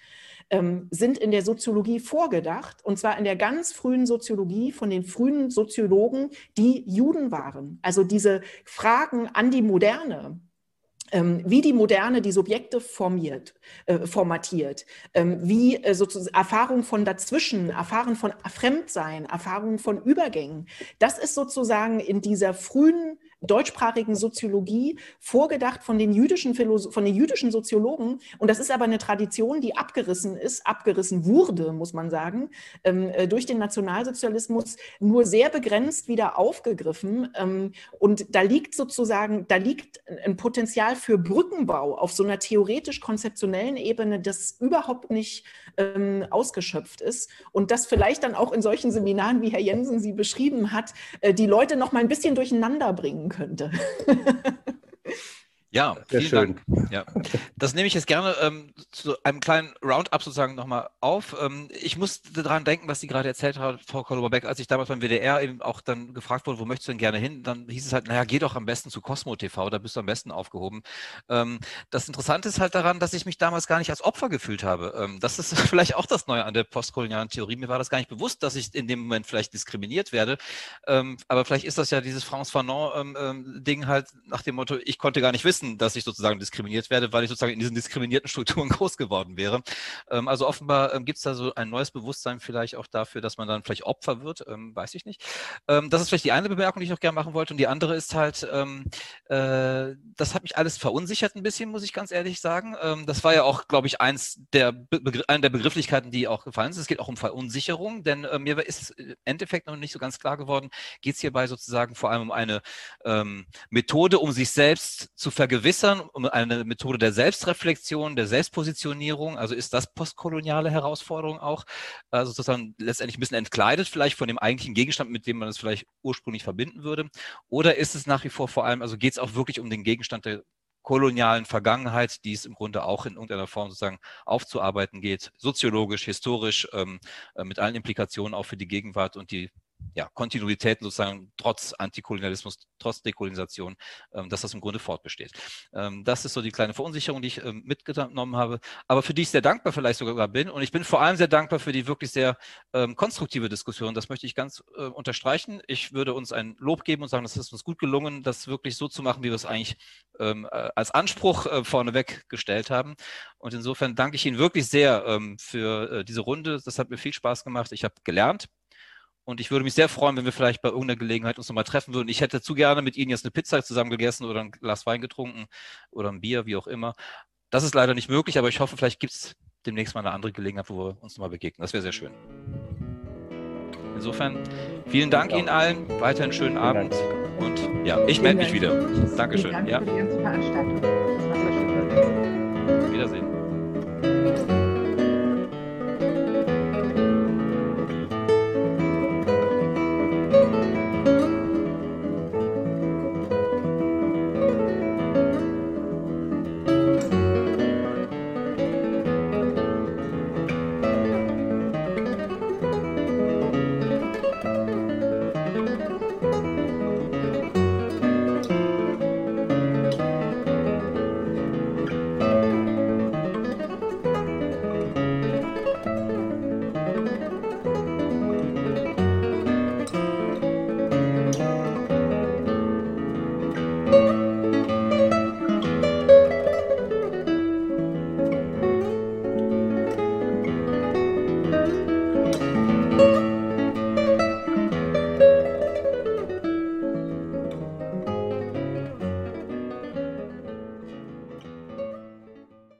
ähm, sind in der Soziologie vorgedacht, und zwar in der ganz frühen Soziologie von den frühen Soziologen, die Juden waren. Also diese Fragen an die Moderne, ähm, wie die Moderne die Subjekte formiert, äh, formatiert, ähm, wie äh, sozusagen Erfahrung von dazwischen, Erfahrung von Fremdsein, Erfahrung von Übergängen. Das ist sozusagen in dieser frühen deutschsprachigen Soziologie vorgedacht von den jüdischen Philosoph von den jüdischen Soziologen. Und das ist aber eine Tradition, die abgerissen ist, abgerissen wurde, muss man sagen, ähm, äh, durch den Nationalsozialismus nur sehr begrenzt wieder aufgegriffen. Ähm, und da liegt sozusagen, da liegt ein Potenzial für Brückenbau auf so einer theoretisch-konzeptionellen Ebene, das überhaupt nicht ähm, ausgeschöpft ist. Und das vielleicht dann auch in solchen Seminaren, wie Herr Jensen sie beschrieben hat, äh, die Leute noch mal ein bisschen durcheinander bringen könnte. Ja, Sehr schön. Dank. Ja. Das nehme ich jetzt gerne ähm, zu einem kleinen Roundup sozusagen nochmal auf. Ähm, ich musste daran denken, was Sie gerade erzählt haben, Frau Kolberbeck, als ich damals beim WDR eben auch dann gefragt wurde, wo möchtest du denn gerne hin? Dann hieß es halt, naja, geh doch am besten zu Cosmo TV, da bist du am besten aufgehoben. Ähm, das Interessante ist halt daran, dass ich mich damals gar nicht als Opfer gefühlt habe. Ähm, das ist vielleicht auch das Neue an der postkolonialen Theorie. Mir war das gar nicht bewusst, dass ich in dem Moment vielleicht diskriminiert werde. Ähm, aber vielleicht ist das ja dieses France Fanon-Ding ähm, halt nach dem Motto, ich konnte gar nicht wissen, wissen, dass ich sozusagen diskriminiert werde, weil ich sozusagen in diesen diskriminierten Strukturen groß geworden wäre. Ähm, also offenbar ähm, gibt es da so ein neues Bewusstsein vielleicht auch dafür, dass man dann vielleicht Opfer wird, ähm, weiß ich nicht. Das ist vielleicht die eine Bemerkung, die ich noch gerne machen wollte. Und die andere ist halt, äh, das hat mich alles verunsichert ein bisschen, muss ich ganz ehrlich sagen. Das war ja auch, glaube ich, eins der eine der Begrifflichkeiten, die auch gefallen sind. Es geht auch um Verunsicherung, denn äh, mir ist im Endeffekt noch nicht so ganz klar geworden, geht es hierbei sozusagen vor allem um eine Methode, um sich selbst zu vergewissern, vergewissern, um eine Methode der Selbstreflexion, der Selbstpositionierung. Also ist das postkoloniale Herausforderung auch also sozusagen letztendlich ein bisschen entkleidet vielleicht von dem eigentlichen Gegenstand, mit dem man es vielleicht ursprünglich verbinden würde? Oder ist es nach wie vor vor allem, also geht es auch wirklich um den Gegenstand der kolonialen Vergangenheit, die es im Grunde auch in irgendeiner Form sozusagen aufzuarbeiten geht, soziologisch, historisch, ähm, äh, mit allen Implikationen auch für die Gegenwart und die ja, Kontinuitäten sozusagen trotz Antikolonialismus, trotz Dekolonisation, ähm, dass das im Grunde fortbesteht. Ähm, das ist so die kleine Verunsicherung, die ich ähm, mitgenommen habe, aber für die ich sehr dankbar vielleicht sogar bin. Und ich bin vor allem sehr dankbar für die wirklich sehr konstruktive Diskussion. Das möchte ich ganz äh, unterstreichen. Ich würde uns ein Lob geben und sagen, das ist uns gut gelungen, das wirklich so zu machen, wie wir es eigentlich äh, als Anspruch äh, vorneweg gestellt haben. Und insofern danke ich Ihnen wirklich sehr für diese Runde. Das hat mir viel Spaß gemacht. Ich habe gelernt. Und ich würde mich sehr freuen, wenn wir vielleicht bei irgendeiner Gelegenheit uns nochmal treffen würden. Ich hätte zu gerne mit Ihnen jetzt eine Pizza zusammen gegessen oder ein Glas Wein getrunken oder ein Bier, wie auch immer. Das ist leider nicht möglich, aber ich hoffe, vielleicht gibt es demnächst mal eine andere Gelegenheit, wo wir uns nochmal begegnen. Das wäre sehr schön. Insofern vielen Dank Ihnen allen, weiterhin schönen Abend und ja, ich melde mich wieder. Dankeschön. Danke ja. Wiedersehen.